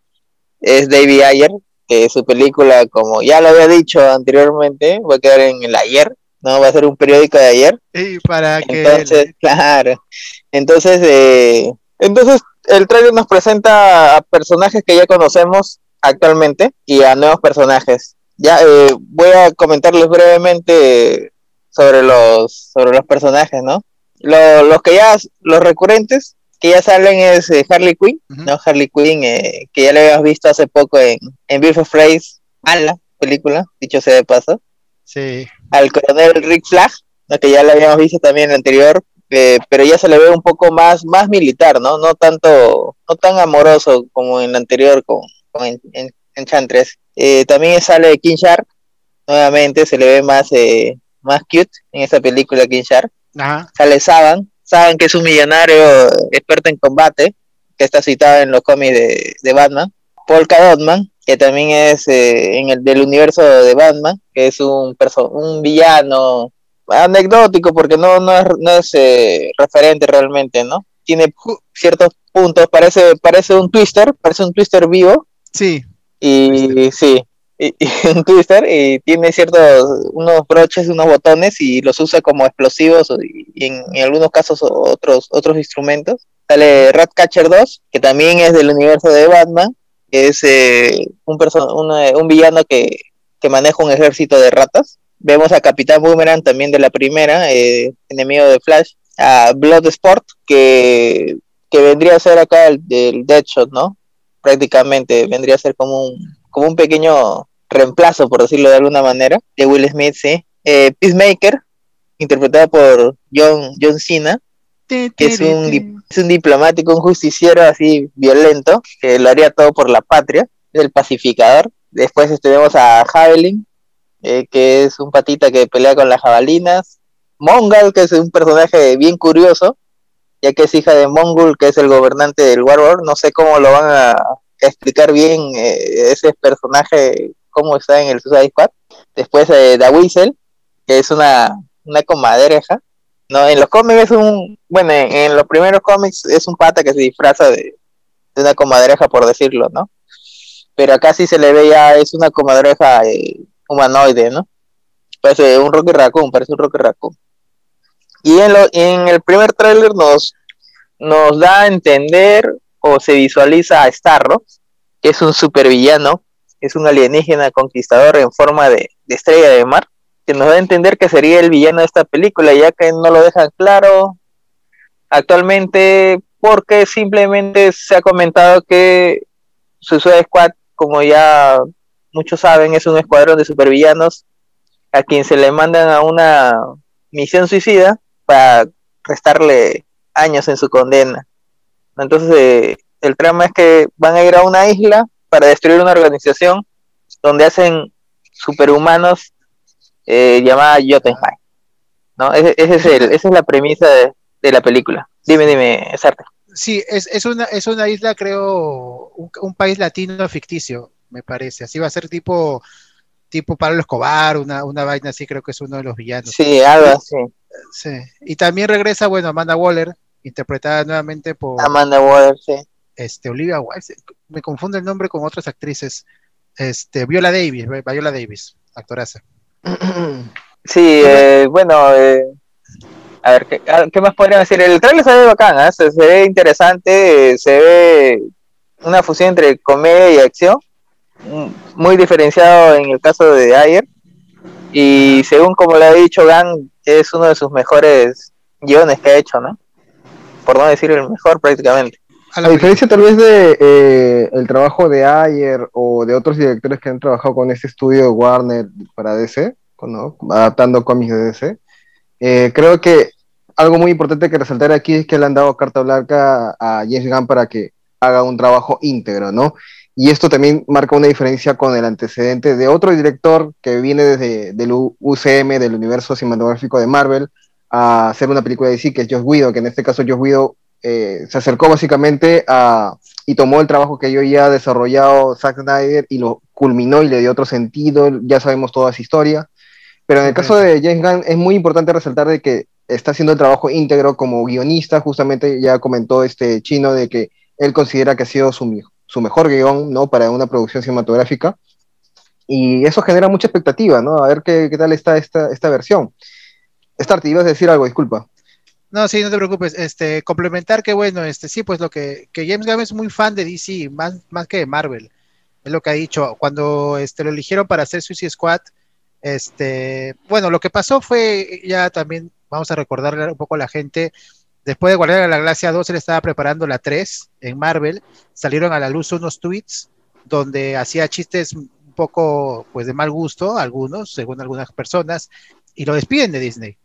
es David Ayer, que su película, como ya lo había dicho anteriormente, va a quedar en el ayer ¿no? Va a ser un periódico de ayer. Y para que... Entonces, claro. Entonces, eh, entonces el trailer nos presenta a personajes que ya conocemos actualmente y a nuevos personajes. Ya eh, voy a comentarles brevemente sobre los sobre los personajes, ¿no? Los que ya los recurrentes que ya salen es eh, Harley Quinn, ¿no? Harley Quinn que ya le habíamos visto hace poco en en Beef of Phrase, a la película, dicho sea de paso. Sí al coronel Rick Flag, que ya lo habíamos visto también en el anterior, eh, pero ya se le ve un poco más, más militar, ¿no? No tanto, no tan amoroso como en el anterior con, en, en, Chantres. Eh, también sale King Shark, nuevamente se le ve más, eh, más cute en esta película King Shark. Sale Saban, Saban que es un millonario experto en combate, que está citado en los cómics de, de Batman. Polka Dotman, que también es eh, en el del universo de Batman, que es un, un villano anecdótico porque no, no es, no es eh, referente realmente, ¿no? Tiene ciertos puntos, parece, parece un twister, parece un twister vivo. Sí. Y sí, y, un twister y tiene ciertos, unos broches, unos botones y los usa como explosivos y, en, algunos casos otros, otros instrumentos. Sale Ratcatcher 2, que también es del universo de Batman, es eh, un, un villano que, maneja un ejército de ratas. Vemos a Capitán Boomerang también de la primera, eh, enemigo de Flash, a Bloodsport, que, que vendría a ser acá el del Deadshot, ¿no? Prácticamente vendría a ser como un, como un pequeño reemplazo, por decirlo de alguna manera, de Will Smith, sí. Eh, Peacemaker, interpretado por John, John Cena, que es un, es un diplomático, un justiciero así violento, que lo haría todo por la patria, es el pacificador. Después tenemos a Javelin, eh, que es un patita que pelea con las jabalinas. Mongol, que es un personaje bien curioso, ya que es hija de Mongol, que es el gobernante del Warlord. No sé cómo lo van a explicar bien eh, ese personaje, cómo está en el Suicide Squad. Después eh, The Whistle, que es una, una comadreja, no, en los cómics es un, bueno, en, los primeros cómics es un pata que se disfraza de, una comadreja, por decirlo, ¿no? Pero acá sí se le ve ya, es una comadreja eh, humanoide, ¿no? Parece un Rocky Raccoon, parece un Rocky Raccoon. Y en, lo, en el primer tráiler nos, nos da a entender o se visualiza a Starro, que es un supervillano, es un alienígena conquistador en forma de estrella de mar, que nos da a entender que sería el villano de esta película, ya que no lo dejan claro actualmente, porque simplemente se ha comentado que Suicide Squad, como ya muchos saben, es un escuadrón de supervillanos a quien se le mandan a una misión suicida para restarle años en su condena. Entonces, eh, el trama es que van a ir a una isla para destruir una organización donde hacen superhumanos eh, llamada Jotunheim. ¿no? Ese, es el, esa es la premisa de, la película. Dime, dime, Sarte. Sí, es, es, una, es una isla, creo, un, país latino ficticio, me parece. Así va a ser tipo tipo Pablo Escobar, una, una vaina así, creo que es uno de los villanos. Sí, algo así. Sí. Y también regresa, bueno, Amanda Waller, interpretada nuevamente por... Amanda Waller, sí. Este, Olivia Wilde, me confunde el nombre con otras actrices. Este, Viola Davis, Viola Davis, actoraza. Sí, eh, bueno, eh, a ver, ¿qué, más podrían decir? El trailer se ve bacán, ¿eh? se, ve interesante, se ve una fusión entre comedia y acción, mm, muy diferenciado en el caso de Ayer, y según como le ha dicho Gan, es uno de sus mejores guiones que ha hecho, ¿no? Por no decir el mejor prácticamente. A, diferencia tal vez de eh, el trabajo de Ayer o de otros directores que han trabajado con este estudio de Warner para DC, adaptando cómics de DC, eh, creo que algo muy importante que resaltar aquí es que le han dado carta blanca a James Gunn para que haga un trabajo íntegro, ¿no? Y esto también marca una diferencia con el antecedente de otro director que viene desde el UCM, del universo cinematográfico de Marvel, a hacer una película de DC, que es Josh Guido, que en este caso Josh Guido eh, se acercó básicamente a, y tomó el trabajo que yo ya desarrollado Zack Snyder y lo culminó y le dio otro sentido, ya sabemos toda esa historia. Pero en el caso de James Gunn es muy importante resaltar de que está haciendo el trabajo íntegro como guionista, justamente ya comentó este chino de que él considera que ha sido su, su mejor guion, ¿no? Para una producción cinematográfica. Y eso genera mucha expectativa, ¿no? A ver qué, qué tal está esta, esta versión. Star, te ibas a decir algo, disculpa. No, sí, no te preocupes. Este, complementar que bueno, este, sí, pues lo que, que James Gunn es muy fan de DC, más, más que de Marvel. Es lo que ha dicho. Cuando este, lo eligieron para hacer Suicide Squad, este, bueno, lo que pasó fue ya también, vamos a recordarle un poco a la gente, Después de Guardián de la Galaxia 2, él estaba preparando la 3 en Marvel. Salieron a la luz unos tweets donde hacía chistes un poco pues de mal gusto, algunos, según algunas personas, y lo despiden de Disney.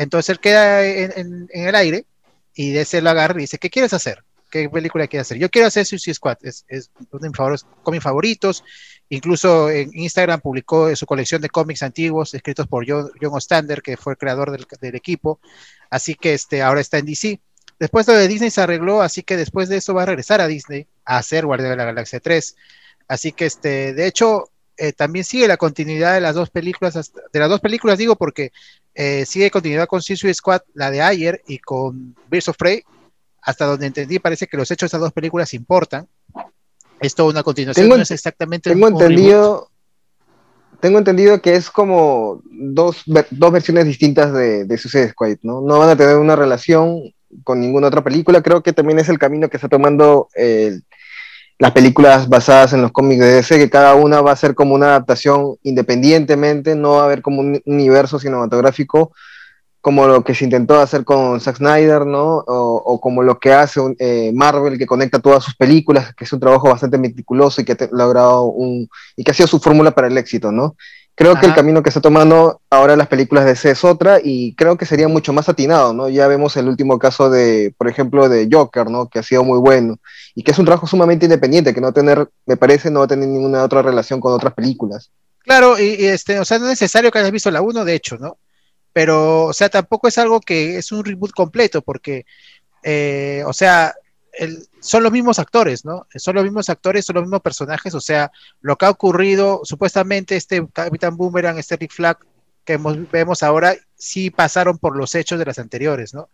Entonces él queda en, el aire y de ese lo agarra y dice, ¿qué quieres hacer? ¿Qué película quieres hacer? Yo quiero hacer Suicide Squad, es, uno de mis favoritos. Incluso en Instagram publicó su colección de cómics antiguos escritos por John, Ostander, que fue el creador del, del equipo. Así que este, ahora está en DC. Después lo de Disney se arregló, así que después de eso va a regresar a Disney a hacer Guardián de la Galaxia 3. Así que este, de hecho, eh, también sigue la continuidad de las dos películas, de las dos películas digo porque eh, sigue continuidad con Suicide Squad, la de ayer, y con Birds of Prey, hasta donde entendí parece que los hechos de estas dos películas importan. Esto una continuación, no es exactamente tengo entendido, tengo entendido que es como dos, dos versiones distintas de, de Suicide Squad, ¿no? No van a tener una relación con ninguna otra película. Creo que también es el camino que está tomando las películas basadas en los cómics de DC, que cada una va a ser como una adaptación independientemente, no va a haber como un universo cinematográfico como lo que se intentó hacer con Zack Snyder, ¿no? O, como lo que hace eh, Marvel, que conecta todas sus películas, que es un trabajo bastante meticuloso y que ha logrado un y que ha sido su fórmula para el éxito, ¿no? Creo que el camino que está tomando ahora las películas de C es otra y creo que sería mucho más atinado, ¿no? Ya vemos el último caso de, por ejemplo, de Joker, ¿no? Que ha sido muy bueno y que es un trabajo sumamente independiente, que no tener, me parece, no va a tener ninguna otra relación con otras películas. Claro, y, este, o sea, no es necesario que hayas visto la 1, de hecho, ¿no? pero, o sea, tampoco es algo que es un reboot completo, porque, eh, o sea, son los mismos actores, ¿no? Son los mismos actores, son los mismos personajes, o sea, lo que ha ocurrido, supuestamente este Capitán Boomerang, este Rick Flag que vemos ahora, sí pasaron por los hechos de las anteriores, ¿no?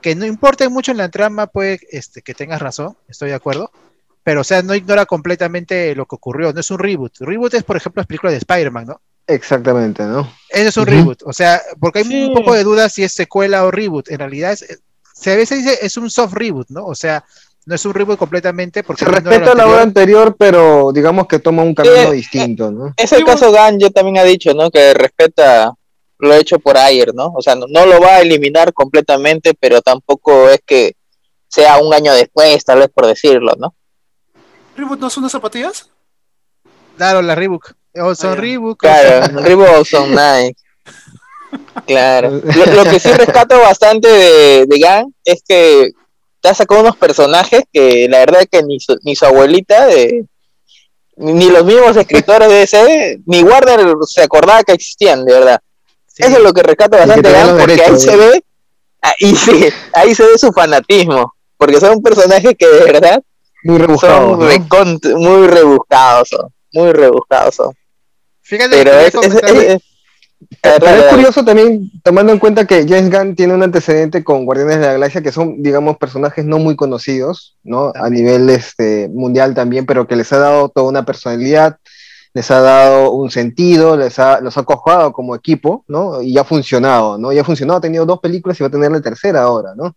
Que no importa mucho en la trama, puede este, que tengas razón, estoy de acuerdo, pero, o sea, no ignora completamente lo que ocurrió, no es un reboot. Reboot es, por ejemplo, las películas de Spider-Man, ¿no? Exactamente, ¿no? Ese es un reboot, o sea, porque hay un poco de dudas si es secuela o reboot. En realidad, es, se a veces dice es un soft reboot, ¿no? O sea, no es un reboot completamente porque... Se respeta la obra anterior, pero digamos que toma un camino eh, distinto, ¿no? Es el caso Gan, yo también ha dicho, ¿no? Que respeta lo hecho por Ayer, ¿no? O sea, no, lo va a eliminar completamente, pero tampoco es que sea un año después, tal vez por decirlo, ¿no? ¿Reboot no son unas zapatillas? Claro, la Reebok. O son Reebok. Claro, Reebok son Nike. Claro. Lo, que sí rescato bastante de, de Gang es que te ha sacado unos personajes que la verdad es que ni su, ni su abuelita, de, ni los mismos escritores de ese, ni Warner se acordaba que existían, de verdad. Eso es lo que rescato bastante de Gang, porque ahí se ve, ahí, sí, ahí se ve su fanatismo, porque son personajes que de verdad muy rebuscados, muy rebuscados son muy rebuscados son. Fíjate pero es, es, curioso también, tomando en cuenta que James Gunn tiene un antecedente con Guardianes de la Galaxia, que son, digamos, personajes no muy conocidos, ¿no? A nivel este, mundial también, pero que les ha dado toda una personalidad, les ha dado un sentido, les ha, los ha cojado como equipo, ¿no? Y ha funcionado, ¿no? Y ha funcionado, ha tenido dos películas y va a tener la tercera ahora, ¿no?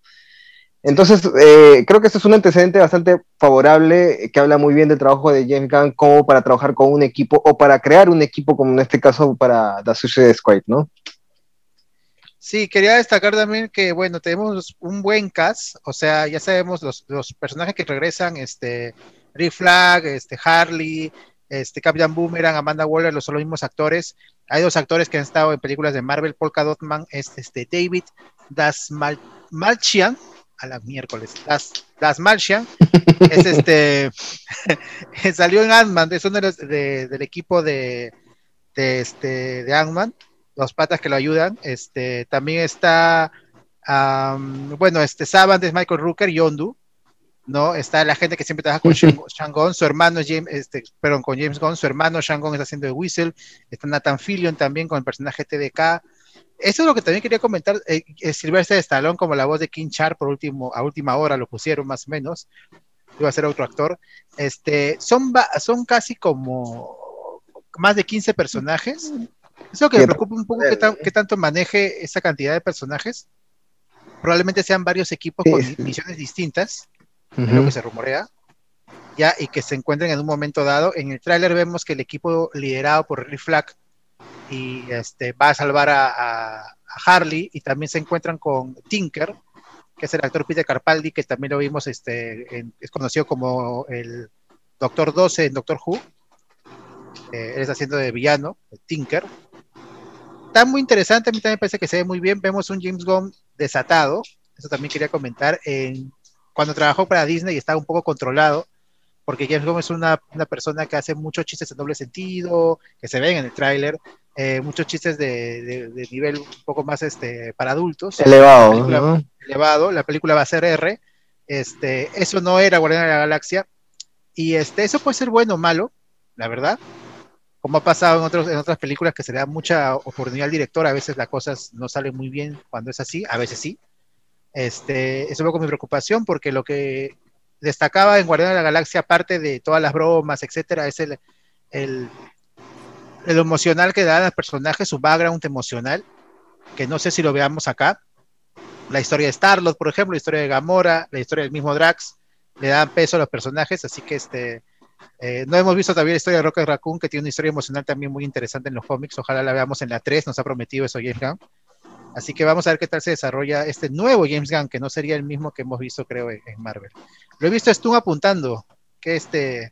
Entonces, eh, creo que este es un antecedente bastante favorable eh, que habla muy bien del trabajo de James Gunn como para trabajar con un equipo o para crear un equipo, como en este caso para The Suicide Squad, ¿no? Sí, quería destacar también que, bueno, tenemos un buen cast, o sea, ya sabemos los, personajes que regresan, este, Rick Flag, este, Harley, este, Captain Boomerang, Amanda Waller, los son los mismos actores. Hay dos actores que han estado en películas de Marvel, Polka Dotman, es este, David Das Malchian, a la miércoles, Das, das Malchian, es este, salió en Ant-Man, es uno de los, de, del equipo de, de, este, de Ant-Man, los patas que lo ayudan. Este, también está, um, bueno, este Savant es Michael Rooker, Yondu, ¿no? Está la gente que siempre trabaja con Shangon, su hermano James, este, perdón, con James Gunn, su hermano Shangon está haciendo de Whistle, está Nathan Fillion también con el personaje TDK. Eso es lo que también quería comentar, eh, Silvestre de Stallone como la voz de King Char por último, a última hora lo pusieron más o menos, iba a ser otro actor. Este, son, son casi como más de 15 personajes, eso que me preocupa un poco que, tanto maneje esa cantidad de personajes. Probablemente sean varios equipos con misiones distintas, lo que se rumorea, ya, y que se encuentren en un momento dado. En el tráiler vemos que el equipo liderado por Rick Flag y este, va a salvar a, Harley y también se encuentran con Tinker, que es el actor Peter Carpaldi, que también lo vimos, este, es conocido como el Doctor 12 en Doctor Who. Eh, él está haciendo de villano, Tinker está muy interesante, a mí también me parece que se ve muy bien. Vemos un James Gunn desatado, eso también quería comentar. En, cuando trabajó para Disney estaba un poco controlado, porque James Gunn es una, una persona que hace muchos chistes en doble sentido, que se ven en el tráiler, eh, muchos chistes de, de, nivel un poco más este, para adultos. Elevado. La Elevado, la película va a ser R. Este, eso no era Guardián de la Galaxia. Y este, eso puede ser bueno o malo, la verdad como ha pasado en, otros, en otras películas que se le da mucha oportunidad al director, a veces las cosas no salen muy bien cuando es así, a veces sí. Este, eso es con mi preocupación porque lo que destacaba en Guardián de la Galaxia, aparte de todas las bromas, etcétera, es el, el, el emocional que dan los personajes, su background emocional, que no sé si lo veamos acá. La historia de Starlord, por ejemplo, la historia de Gamora, la historia del mismo Drax, le dan peso a los personajes, así que este, eh, no hemos visto todavía la historia de Rocket Raccoon, que tiene una historia emocional también muy interesante en los cómics. Ojalá la veamos en la 3, nos ha prometido eso James Gunn. Así que vamos a ver qué tal se desarrolla este nuevo James Gunn, que no sería el mismo que hemos visto, creo, en, Marvel. Lo he visto Stun apuntando. ¿Qué, este,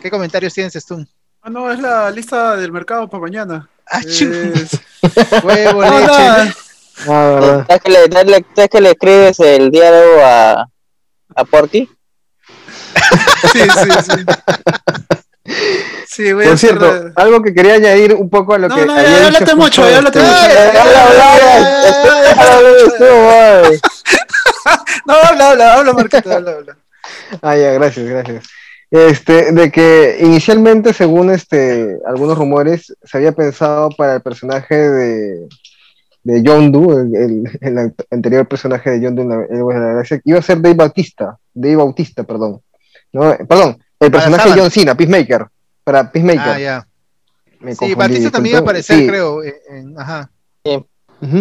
¿Qué comentarios tienes, Stun? Ah, no, es la lista del mercado para mañana. Ah, es... Huevo, leche. No, ¿Sabes que, le, que le escribes el diálogo a, a Porky? Sí, sí, sí. Sí, voy Por cierto, algo que quería añadir un poco a lo que. No, no, ya háblate mucho, ya háblate mucho. No, habla, habla, habla, Marquito, habla, habla. Ah, ya, gracias, gracias. Este, de que inicialmente, según este, algunos rumores, se había pensado para el personaje de, de Yondu, el, el, anterior personaje de Yondu en la, en la Galaxia, iba a ser Dave Bautista, Dave Bautista, perdón. ¿no? Perdón, el personaje de John Cena, Peacemaker. Para Peacemaker. Ah, ya. sí, Batista también iba a aparecer, creo. En, ajá. Sí.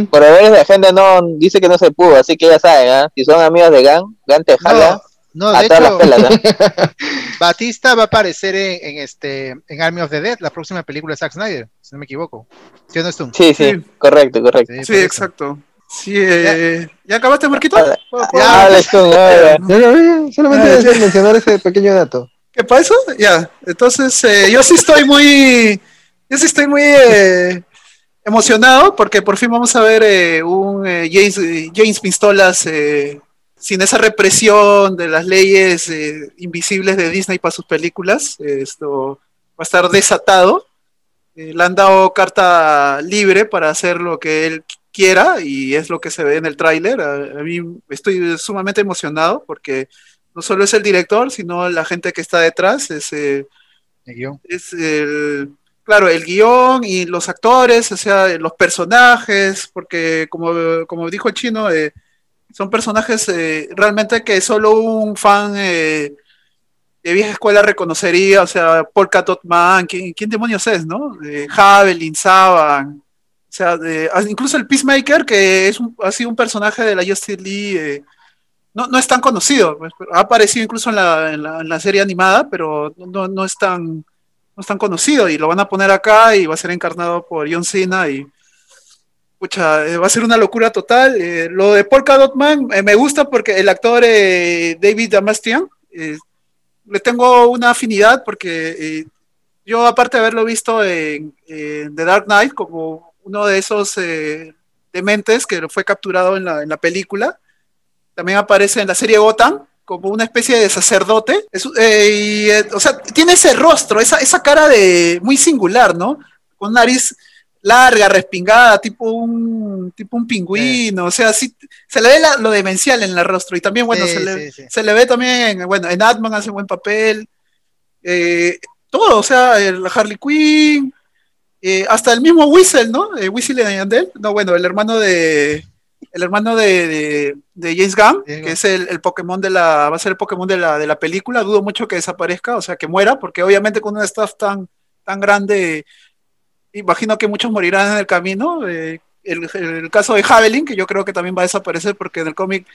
Por haber de agenda no dice que no se pudo, así que ya saben, ¿eh? si son amigos de Gan, Gan te jala. No, de hecho, Batista va a aparecer en, en, este en Army of the Dead, la próxima película de Zack Snyder, si no me equivoco. ¿Sí o no es tú? Sí, sí, correcto, correcto. Sí, exacto. Sí, eh, ¿Ya? acabaste, Marquito? Ya, ya, solamente deseo mencionar ese pequeño dato. ¿Qué pasa? Ya, entonces eh, yo sí estoy muy, yo sí estoy muy eh, emocionado porque por fin vamos a ver eh, un eh, James, James Pistolas sin esa represión de las leyes invisibles de Disney para sus películas. esto va a estar desatado. le han dado carta libre para hacer lo que él quiera y es lo que se ve en el tráiler. A, mí estoy sumamente emocionado porque no solo es el director, sino la gente que está detrás. Es, eh, el guion. es el, claro, el guion y los actores, o sea, los personajes, porque como, como dijo el chino, eh, son personajes eh, realmente que solo un fan de vieja escuela reconocería, o sea, Polka Dot Man, ¿quién, ¿quién demonios es, no? Javelin, Saban, o sea, incluso el Peacemaker, que es ha sido un personaje de la Justice League, eh, no, no, es tan conocido. Pues, ha aparecido incluso en la, en la, serie animada, pero no, no, es tan, no es tan conocido. Y lo van a poner acá y va a ser encarnado por John Cena. Y pucha, eh, va a ser una locura total. Eh, lo de Polka Dot Man eh, me gusta porque el actor David Damastian, le tengo una afinidad porque yo, aparte de haberlo visto en, The Dark Knight como uno de esos dementes que fue capturado en la, en la, película, también aparece en la serie Gotham como una especie de sacerdote. o sea, tiene ese rostro, esa, esa cara de muy singular, ¿no? Con nariz larga, respingada, tipo un, tipo un pingüino, o sea, sí, se le ve lo demencial en el rostro y también, bueno, se, le, se, le, ve también, bueno, en Atman hace buen papel, eh, todo, o sea, el Harley Quinn, eh, hasta el mismo Whistle, ¿no? Eh, Whistle de Yandel, no, bueno, el hermano de, el hermano de, de, James Gunn, que es el, el, Pokémon de la, va a ser el Pokémon de la, de la película, dudo mucho que desaparezca, o sea, que muera, porque obviamente con un staff tan, tan grande imagino que muchos morirán en el camino. Eh, el, caso de Javelin, que yo creo que también va a desaparecer porque en el cómic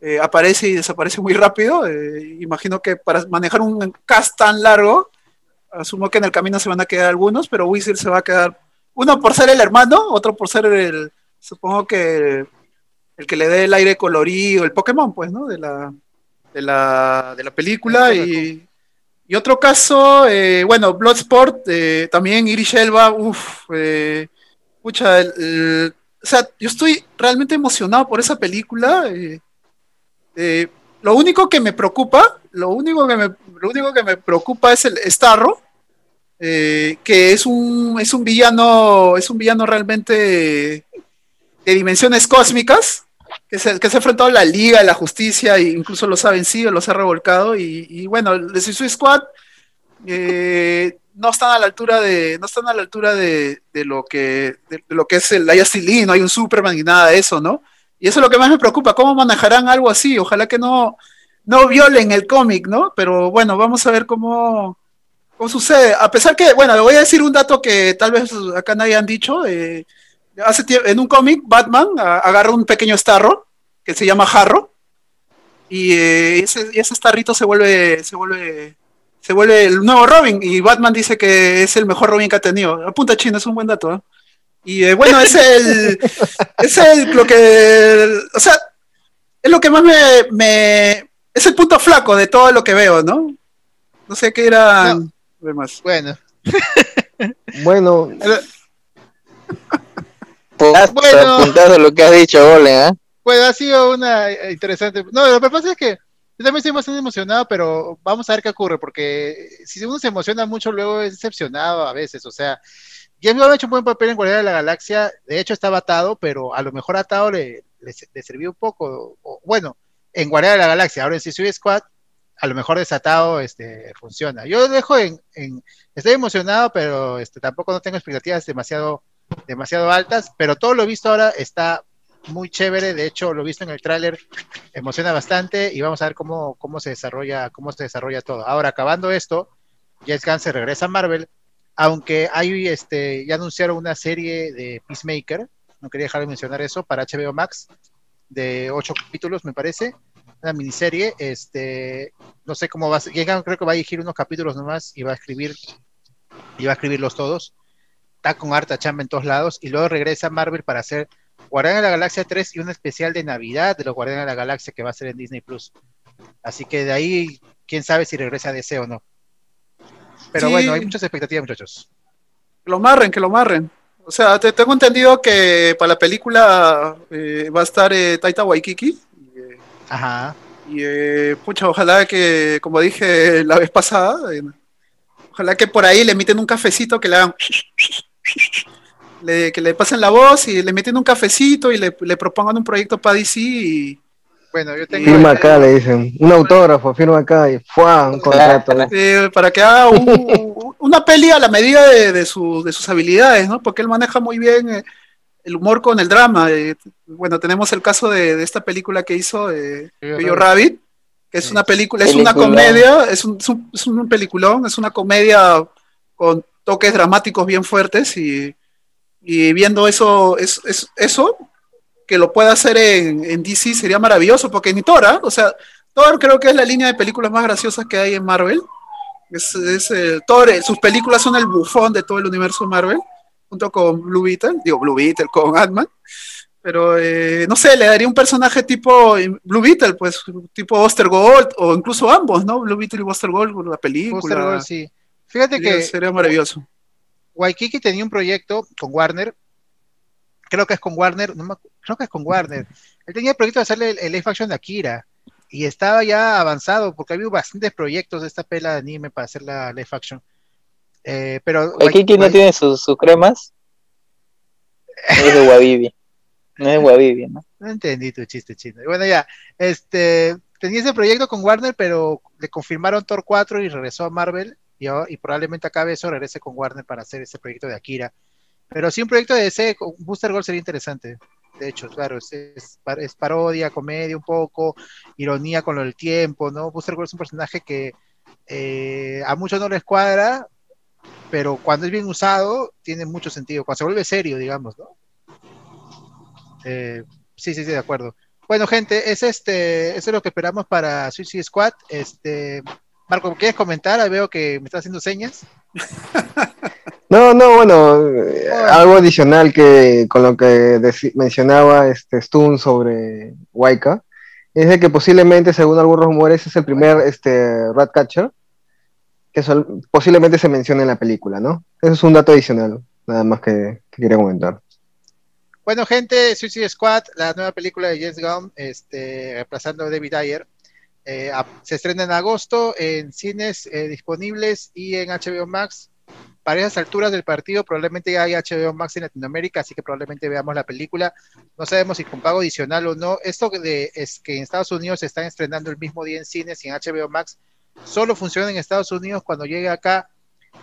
eh, aparece y desaparece muy rápido. Eh, imagino que para manejar un cast tan largo, asumo que en el camino se van a quedar algunos, pero Wizard se va a quedar, uno por ser el hermano, otro por ser el, supongo que el que le dé el aire colorido, el Pokémon, pues, ¿no? De la, de la, de la película y y otro caso, eh, bueno, Bloodsport, eh, también Iris Elba, uff, eh, o sea, yo estoy realmente emocionado por esa película. lo único que me preocupa, lo único que me, lo único que me preocupa es el Starro, que es un, es un villano, es un villano realmente de dimensiones cósmicas que se, que se ha enfrentado a la liga, a la justicia, e incluso los ha vencido, los ha revolcado, y, bueno, el de Suicide Squad eh, no están a la altura de, no están a la altura de, lo que, de, lo que es el Justice no hay un Superman y nada de eso, ¿no? Y eso es lo que más me preocupa, cómo manejarán algo así, ojalá que no, no violen el cómic, ¿no? Pero bueno, vamos a ver cómo, cómo sucede. A pesar que, bueno, le voy a decir un dato que tal vez acá nadie han dicho, eh, hace en un cómic, Batman agarra un pequeño starro que se llama Jarro y eh, ese, ese starrito se vuelve, se vuelve, se vuelve el nuevo Robin y Batman dice que es el mejor Robin que ha tenido. Apunta chino, es un buen dato. ¿eh? Y eh, bueno, es el, es el, lo que, o sea, es lo que más me, me, es el punto flaco de todo lo que veo, ¿no? No sé qué era. Bueno. bueno. bueno, lo que has dicho, Ole, ¿eh? Pues ha sido una eh, interesante. No, lo que pasa es que yo también estoy bastante emocionado, pero vamos a ver qué ocurre, porque si uno se emociona mucho, luego es decepcionado a veces. O sea, James Gunn ha hecho un buen papel en Guardián de la Galaxia. De hecho, estaba atado, pero a lo mejor atado le, le, sirvió un poco. bueno, en Guardián de la Galaxia, ahora en Suicide Squad, a lo mejor desatado este, funciona. Yo dejo en, en, Estoy emocionado, pero este, tampoco no tengo expectativas demasiado demasiado altas, pero todo lo visto ahora está muy chévere, de hecho lo visto en el tráiler emociona bastante y vamos a ver cómo, cómo se desarrolla, cómo se desarrolla todo. Ahora, acabando esto, James Gunn se regresa a Marvel, aunque hay este, ya anunciaron una serie de Peacemaker, no quería dejar de mencionar eso, para HBO Max, de ocho capítulos, me parece, una miniserie, este, no sé cómo va a ser, creo que va a dirigir unos capítulos nomás y va a escribir, y va a escribirlos todos con harta chamba en todos lados y luego regresa a Marvel para hacer Guardián de la Galaxia 3 y un especial de Navidad de los Guardianes de la Galaxia que va a ser en Disney Plus. Así que de ahí, quién sabe si regresa a DC o no. Pero bueno, hay muchas expectativas, muchachos. Que lo marren, que lo marren. O sea, te, tengo entendido que para la película eh, va a estar eh, Taita Waikiki. Ajá. Y eh, pucha, ojalá que, como dije la vez pasada, ojalá que por ahí le emiten un cafecito que le hagan que le pasen la voz y le meten un cafecito y le, propongan un proyecto para DC y bueno, yo tengo firma acá, le dicen, un autógrafo, firma acá y ¡fua! un contrato. para que haga una peli a la medida de, sus habilidades, ¿no? Porque él maneja muy bien eh, el humor con el drama. Eh, bueno, tenemos el caso de, esta película que hizo eh, Rabbit, que es una película, es una comedia, es un, es un peliculón, es una comedia con toques dramáticos bien fuertes y, viendo eso, es, eso, que lo pueda hacer en, DC sería maravilloso, porque ni Thor, ¿ah? o sea, Thor creo que es la línea de películas más graciosas que hay en Marvel. Es, Thor, sus películas son el bufón de todo el universo Marvel. junto con Blue Beetle, digo Blue Beetle con Ant-Man, pero eh, no sé, le daría un personaje tipo Blue Beetle, pues tipo Buster Gold, o incluso ambos, ¿no? Blue Beetle y Buster Gold, la película. Sí. Fíjate que sería maravilloso. Waikiki tenía un proyecto con Warner, creo que es con Warner, no creo que es con Warner. Él tenía el proyecto de hacerle el, el live action de Akira y estaba ya avanzado porque había bastantes proyectos de esta pela de anime para hacer la live action. Eh, pero Waikiki no tiene sus cremas. es de Wabibi. No es Wabibi, ¿no? No entendí tu chiste chino. Bueno, ya, este tenía ese proyecto con Warner, pero le confirmaron Thor 4 y regresó a Marvel y, y probablemente acabe eso, regrese con Warner para hacer ese proyecto de Akira. Pero sí un proyecto de DC Booster Gold sería interesante. De hecho, claro, es, es, parodia, comedia un poco, ironía con lo del tiempo, ¿no? Booster Gold es un personaje que eh, a muchos no les cuadra, pero cuando es bien usado, tiene mucho sentido. Cuando se vuelve serio, digamos, ¿no? Eh, sí, sí, sí, de acuerdo. Bueno, gente, es este, eso es lo que esperamos para Suicide Squad. Este, Marco, ¿quieres comentar? Veo que me estás haciendo señas. No, no, bueno, algo adicional que con lo que mencionaba este Stun sobre Waika, es de que posiblemente, según algunos rumores, es el primer este, Ratcatcher que posiblemente se mencione en la película, ¿no? Eso es un dato adicional, nada más que, quería comentar. Bueno, gente, Suicide Squad, la nueva película de James Gunn, este, reemplazando a David Ayer, eh, se estrena en agosto en cines eh, disponibles y en HBO Max para esas alturas del partido probablemente ya hay HBO Max en Latinoamérica, así que probablemente veamos la película. No sabemos si con pago adicional o no. Esto de, es que en Estados Unidos se están estrenando el mismo día en cines y en HBO Max. Solo funciona en Estados Unidos cuando llegue acá.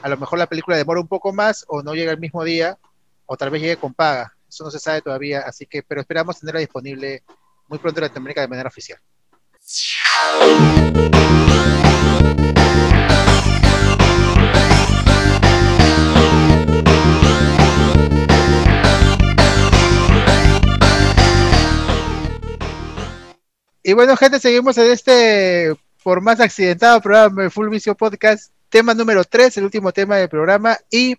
A lo mejor la película demora un poco más o no llega el mismo día o tal vez llegue con paga. Eso no se sabe todavía, así que pero esperamos tenerla disponible muy pronto en Latinoamérica de manera oficial. Y bueno, gente, seguimos en este, por más accidentado programa de Full Vicio Podcast, tema número 3, el último tema del programa, y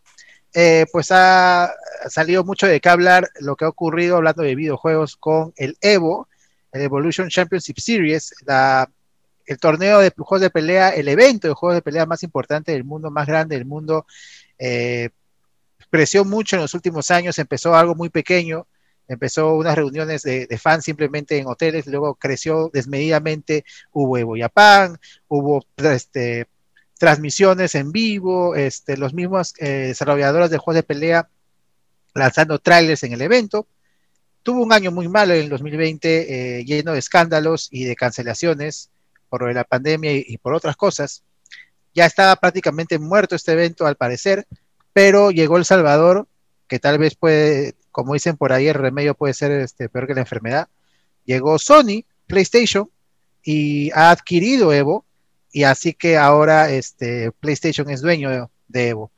eh, pues ha salido mucho de qué hablar lo que ha ocurrido hablando de videojuegos con el Evo, el Evolution Championship Series, el torneo de juegos de pelea, el evento de juegos de pelea más importante del mundo, más grande del mundo. Eh, creció mucho en los últimos años, empezó algo muy pequeño, empezó unas reuniones de, fans simplemente en hoteles, luego creció desmedidamente, hubo Evo Japan, hubo este, transmisiones en vivo, este, los mismos eh, desarrolladores de juegos de pelea lanzando trailers en el evento. Tuvo un año muy malo en el 2020, eh, lleno de escándalos y de cancelaciones por la pandemia y por otras cosas. Ya estaba prácticamente muerto este evento al parecer, pero llegó El Salvador, que tal vez puede como dicen por ahí, el remedio puede ser este, peor que la enfermedad. Llegó Sony, PlayStation, y ha adquirido Evo, y así que ahora este, PlayStation es dueño de, Evo.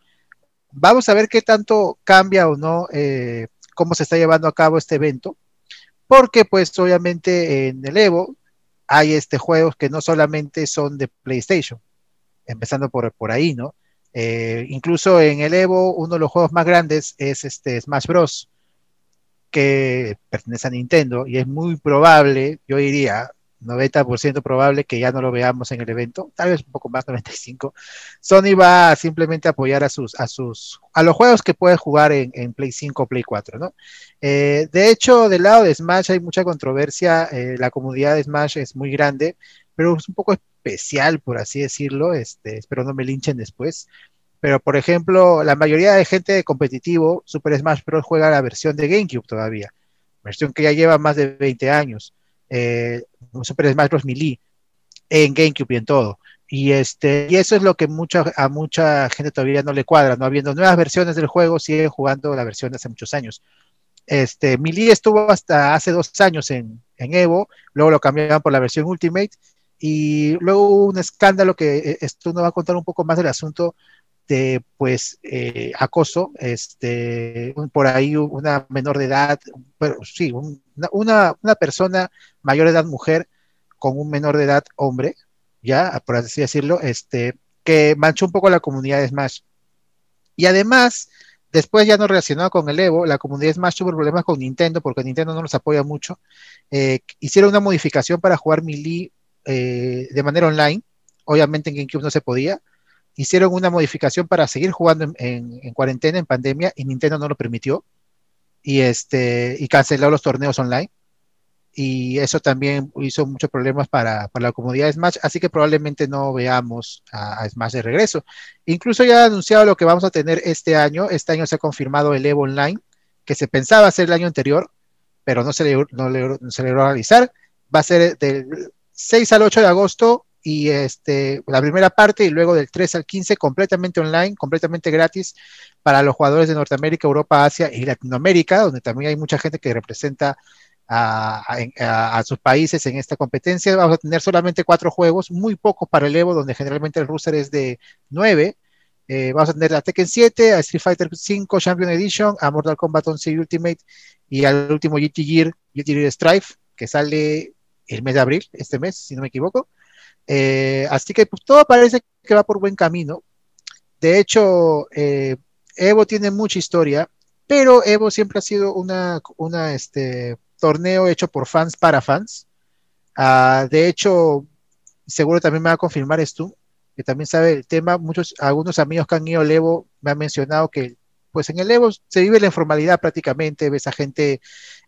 Vamos a ver qué tanto cambia o no eh, cómo se está llevando a cabo este evento, porque pues obviamente en el Evo hay este juegos que no solamente son de PlayStation, empezando por, por ahí, ¿no? Eh, incluso en el Evo, uno de los juegos más grandes es este Smash Bros que pertenece a Nintendo y es muy probable, yo diría 90% probable que ya no lo veamos en el evento, tal vez un poco más, 95. Sony va a simplemente apoyar a sus, a sus, a los juegos que puede jugar en, Play 5 o Play 4, ¿no? Eh, de hecho, del lado de Smash hay mucha controversia, eh, la comunidad de Smash es muy grande, pero es un poco especial, por así decirlo, este, espero no me linchen después. Pero, por ejemplo, la mayoría de gente de competitivo, Super Smash Bros. juega la versión de GameCube todavía, versión que ya lleva más de 20 años. Eh, Super Smash Bros. Melee en GameCube y en todo. Y, este, y eso es lo que mucha, a mucha gente todavía no le cuadra, no habiendo nuevas versiones del juego, siguen jugando la versión de hace muchos años. Este, Melee estuvo hasta hace dos años en, en Evo, luego lo cambiaron por la versión Ultimate, y luego hubo un escándalo que eh, esto nos va a contar un poco más del asunto de pues eh, acoso, este, por ahí una menor de edad, pero sí, una, una, persona mayor de edad mujer con un menor de edad hombre, ya, por así decirlo, este, que manchó un poco la comunidad de Smash. Y además Después ya no relacionado con el Evo, la comunidad Smash tuvo problemas con Nintendo porque Nintendo no los apoya mucho. Eh, hicieron una modificación para jugar Melee eh, de manera online. Obviamente en GameCube no se podía. Hicieron una modificación para seguir jugando en, cuarentena, en pandemia, y Nintendo no lo permitió. Y, este, y canceló los torneos online y eso también hizo muchos problemas para, la comunidad de Smash, así que probablemente no veamos a, Smash de regreso. Incluso ya ha anunciado lo que vamos a tener este año, este año se ha confirmado el Evo Online, que se pensaba hacer el año anterior, pero no se, le, no, se logró realizar, va a ser del 6 al 8 de agosto y este, la primera parte y luego del 3 al 15 completamente online, completamente gratis para los jugadores de Norteamérica, Europa, Asia y Latinoamérica, donde también hay mucha gente que representa a, sus países en esta competencia. Vamos a tener solamente cuatro juegos, muy pocos para el Evo, donde generalmente el roster es de nueve. Eh, vamos a tener a Tekken 7, a Street Fighter 5 Champion Edition, a Mortal Kombat 11 Ultimate y al último GT Gear, GT Gear Strife, que sale el mes de abril, este mes, si no me equivoco. Eh, así que pues, todo parece que va por buen camino. De hecho, eh, Evo tiene mucha historia, pero Evo siempre ha sido una, este, torneo hecho por fans para fans. Ah, de hecho, seguro también me va a confirmar esto, que también sabe el tema. Muchos, algunos amigos que han ido al Evo me han mencionado que, pues en el Evo se vive la informalidad prácticamente, ves a gente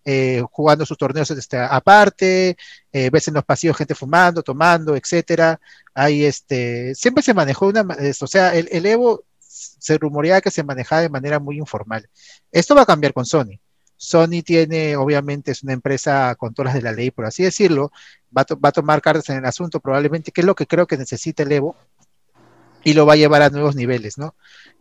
eh, jugando sus torneos este, aparte, eh, ves en los pasillos gente fumando, tomando, etcétera. Hay este, siempre se manejó una, o sea, el, el Evo se rumoreaba que se manejaba de manera muy informal. Esto va a cambiar con Sony. Sony tiene, obviamente, es una empresa con todas las de la ley, por así decirlo, va a, tomar cartas en el asunto, probablemente, que es lo que creo que necesita el Evo, y lo va a llevar a nuevos niveles, ¿no?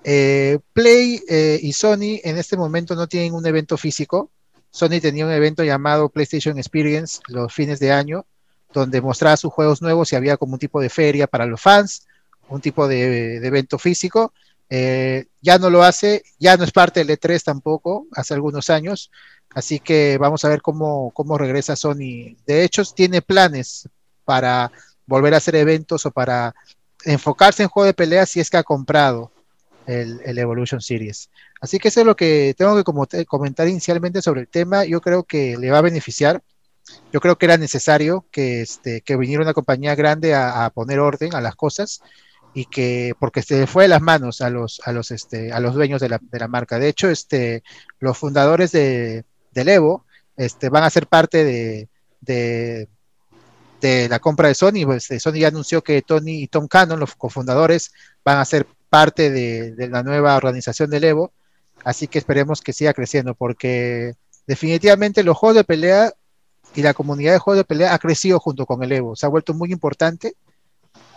Eh, Play eh, y Sony en este momento no tienen un evento físico. Sony tenía un evento llamado PlayStation Experience los fines de año, donde mostraba sus juegos nuevos y había como un tipo de feria para los fans, un tipo de evento físico. Eh, ya no lo hace, ya no es parte del E3 tampoco, hace algunos años, así que vamos a ver cómo, cómo regresa Sony. De hecho, tiene planes para volver a hacer eventos o para enfocarse en juego de pelea si es que ha comprado el, Evolution Series. Así que eso es lo que tengo que comentar inicialmente sobre el tema. Yo creo que le va a beneficiar. Yo creo que era necesario que, este, que viniera una compañía grande a poner orden a las cosas y que porque se fue de las manos a los a los este a los dueños de la, de la marca. De hecho, este los fundadores de del Evo este van a ser parte de, la compra de Sony. Pues, Sony ya anunció que Tony y Tom Cannon, los cofundadores, van a ser parte de, la nueva organización del Evo. Así que esperemos que siga creciendo porque definitivamente los juegos de pelea y la comunidad de juegos de pelea ha crecido junto con el Evo. Se ha vuelto muy importante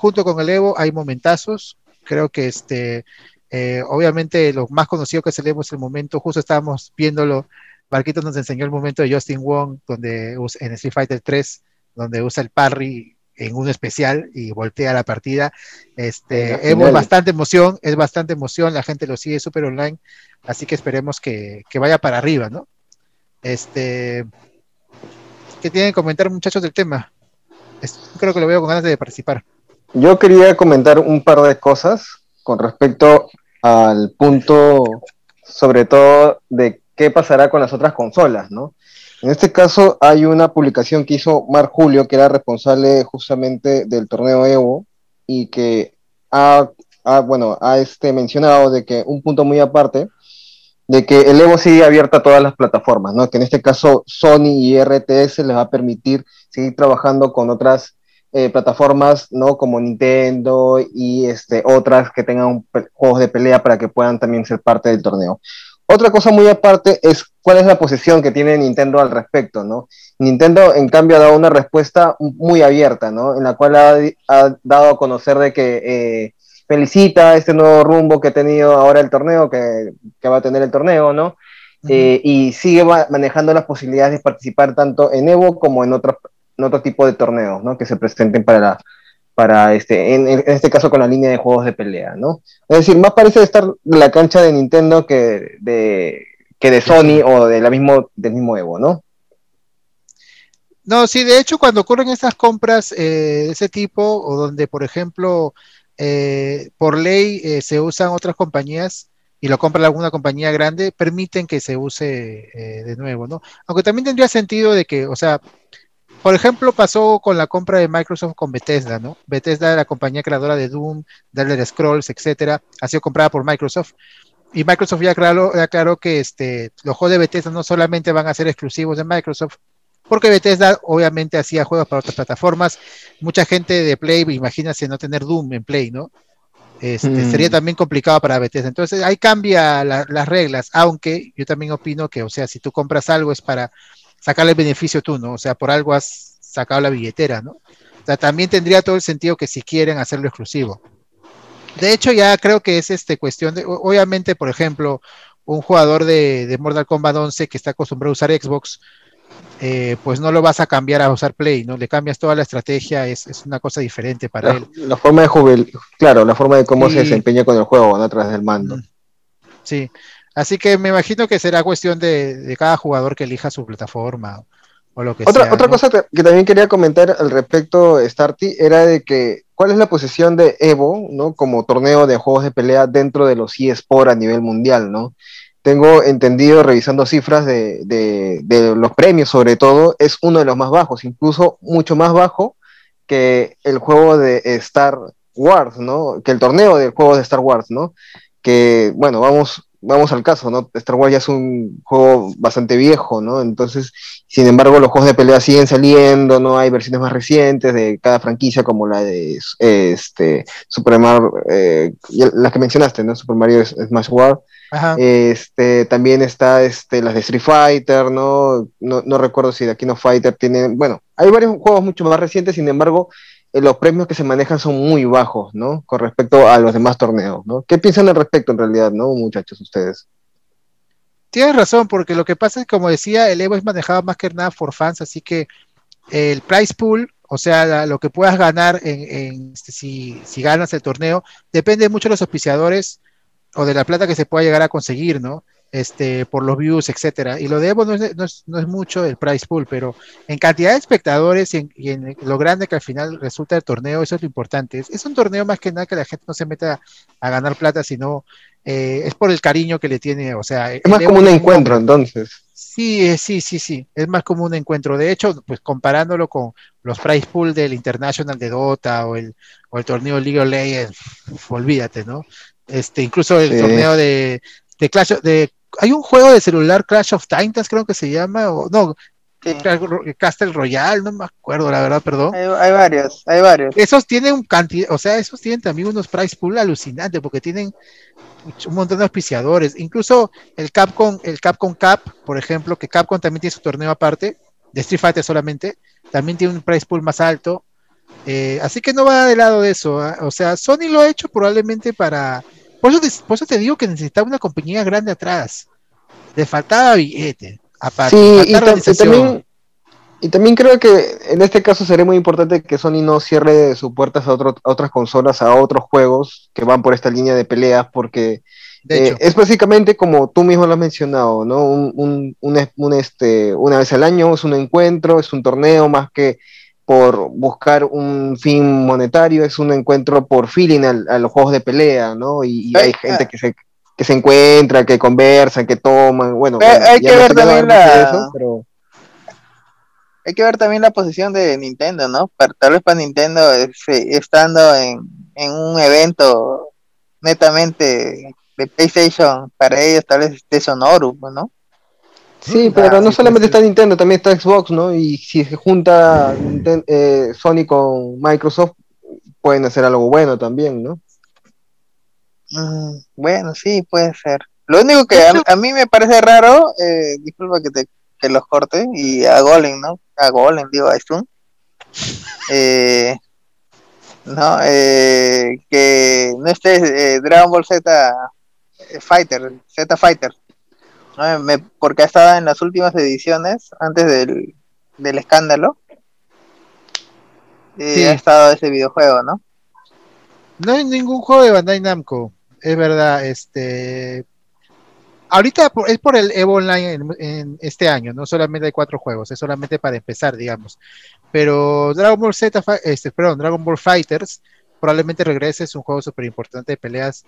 junto con el Evo hay momentazos. Creo que este, eh, obviamente lo más conocido que es el es el momento, justo estábamos viéndolo, Marquito nos enseñó el momento de Justin Wong, donde en Street Fighter 3, donde usa el parry en un especial y voltea la partida. Este, es bastante emoción, es bastante emoción, la gente lo sigue súper online, así que esperemos que, que, vaya para arriba, ¿no? Este, ¿qué tienen que comentar muchachos del tema? creo que lo veo con ganas de participar. Yo quería comentar un par de cosas con respecto al punto, sobre todo, de qué pasará con las otras consolas, ¿no? En este caso hay una publicación que hizo Mark Julio, que era responsable justamente del torneo Evo, y que ha, bueno, ha este, mencionado de que un punto muy aparte, de que el Evo sigue abierto a todas las plataformas, ¿no? Que en este caso Sony y RTS les va a permitir seguir trabajando con otras eh, plataformas ¿no? como Nintendo y este, otras que tengan juegos de pelea para que puedan también ser parte del torneo. Otra cosa muy aparte es cuál es la posición que tiene Nintendo al respecto, ¿no? Nintendo, en cambio, ha dado una respuesta muy abierta, ¿no? En la cual ha, dado a conocer de que eh, felicita este nuevo rumbo que ha tenido ahora el torneo, que, que va a tener el torneo, ¿no? Eh, y sigue manejando las posibilidades de participar tanto en Evo como en otras otro tipo de torneos, ¿no? Que se presenten para para este, en, este caso con la línea de juegos de pelea, ¿no? Es decir, más parece estar la cancha de Nintendo que de, que de Sony o de la mismo, del mismo Evo, ¿no? No, sí, de hecho, cuando ocurren estas compras eh, de ese tipo, o donde, por ejemplo, eh, por ley eh, se usan otras compañías, y lo compra alguna compañía grande, permiten que se use de nuevo, ¿no? Aunque también tendría sentido de que, o sea, por ejemplo, pasó con la compra de Microsoft con Bethesda, ¿no? Bethesda, la compañía creadora de Doom, de Elder Scrolls, etcétera, ha sido comprada por Microsoft. Y Microsoft ya aclaró, aclaró que este, los juegos de Bethesda no solamente van a ser exclusivos de Microsoft, porque Bethesda obviamente hacía juegos para otras plataformas. Mucha gente de Play, imagínate no tener Doom en Play, ¿no? Este, Mm. Sería también complicado para Bethesda. Entonces ahí cambia la- las reglas, aunque yo también opino que, o sea, si tú compras algo es para sacarle beneficio tú, ¿no? O sea, por algo has sacado la billetera, ¿no? O sea, también tendría todo el sentido que si quieren hacerlo exclusivo. De hecho, ya creo que es este cuestión de, obviamente, por ejemplo, un jugador de, de Mortal Kombat 11 que está acostumbrado a usar Xbox, eh, pues no lo vas a cambiar a usar Play, ¿no? Le cambias toda la estrategia, es, es una cosa diferente para La, él. la forma de jubil, claro, la forma de cómo se desempeña con el juego, ¿no? A través del mando. Mm. Sí, así que me imagino que será cuestión de, de cada jugador que elija su plataforma o lo que Otra, sea. otra ¿no? cosa que, que también quería comentar al respecto, Starty, era de que cuál es la posición de Evo, ¿no? Como torneo de juegos de pelea dentro de los eSports a nivel mundial, ¿no? Tengo entendido, revisando cifras de, de- de los premios sobre todo, es uno de los más bajos, incluso mucho más bajo que el juego de Star Wars, ¿no? Que el torneo de juegos de Star Wars, ¿no? Que, bueno, vamos, vamos al caso, ¿no? Star Wars ya es un juego bastante viejo, ¿no? Entonces, sin embargo, los juegos de pelea siguen saliendo, no hay versiones más recientes de cada franquicia como la de este, Super Mario, eh, las que mencionaste, ¿no? Super Mario Smash Wars. Ajá. Este, también está este, las de Street Fighter, ¿no? ¿no? No recuerdo si de King of Fighter tiene, bueno, hay varios juegos mucho más recientes, sin embargo, los premios que se manejan son muy bajos, ¿no? Con respecto a los demás torneos, ¿no? ¿Qué piensan al respecto en realidad, ¿no, muchachos, ustedes? Tienes razón, porque lo que pasa es como decía, el Evo es manejado más que nada por fans, así que el price pool, o sea, lo que puedas ganar en, en, este, si, si ganas el torneo, depende mucho de los auspiciadores o de la plata que se pueda llegar a conseguir, ¿no? Este, por los views, etcétera. Y lo de Evo no es, no es, no es mucho el price pool, pero en cantidad de espectadores y en, y en lo grande que al final resulta el torneo, eso es lo importante. Es, es un torneo más que nada que la gente no se meta a ganar plata, sino eh, es por el cariño que le tiene, o sea, Es más como un encuentro, entonces. Sí, eh, sí, sí, sí, es más como un encuentro. De hecho, pues comparándolo con los prize pool del International de Dota o el, o el torneo League of Legends, olvídate, ¿no? Este, incluso el Sí. torneo de, de Clash de hay un juego de celular Clash of Titans, creo que se llama, o no, Sí. Castle Royale, no me acuerdo, la verdad, perdón. Hay, hay varios, hay varios. Esos tienen cantidad, o sea, esos tienen también unos price pool alucinantes porque tienen un montón de auspiciadores. Incluso el Capcom, el Capcom Cup, por ejemplo, que Capcom también tiene su torneo aparte, de Street Fighter solamente, también tiene un price pool más alto. Eh, así que no va de lado de eso. ¿ah? O sea, Sony lo ha hecho probablemente para. Por eso, te, por eso te digo que necesitaba una compañía grande atrás. Le faltaba billete. Aparte, Sí, y, y también, y también creo que en este caso sería muy importante que Sony no cierre sus puertas a, otro- a otras consolas, a otros juegos que van por esta línea de peleas, porque de eh, es básicamente como tú mismo lo has mencionado, ¿no? Un, un- un un, este, una vez al año es un encuentro, es un torneo, más que por buscar un fin monetario, es un encuentro por feeling al- a, los juegos de pelea, ¿no? Y, y hay Ay, gente ah. que se, que se encuentra, que conversan, que toman, bueno, Hay- bueno, hay que no ver también la- eso, pero- Hay que ver también la posición de Nintendo, ¿no? Para, tal vez para Nintendo, este, estando en, en un evento netamente de PlayStation, para ellos tal vez esté sonoro, ¿no? Sí, Mm, pero ah, no sí, solamente está Nintendo, también está Xbox, ¿no? Y si se junta eh, Sony con Microsoft, pueden hacer algo bueno también, ¿no? Mm, bueno, sí, puede ser. Lo único que a, a mí me parece raro, eh, disculpa que te que los corte, y a Golem, ¿no? A Golem, digo, a Stun. Eh, no, eh, que no esté eh, Dragon Ball Z eh, Fighter, Z Fighter. ¿No? Me- porque ha estado en las últimas ediciones, antes del, del escándalo. eh, Sí. Ha estado ese videojuego, ¿no? No hay ningún juego de Bandai Namco, es verdad. Este, ahorita es por el Evo Online en, en este año, no solamente hay cuatro juegos, es solamente para empezar, digamos. Pero Dragon Ball Z, este, perdón, Dragon Ball Fighters probablemente regrese, es un juego súper importante de peleas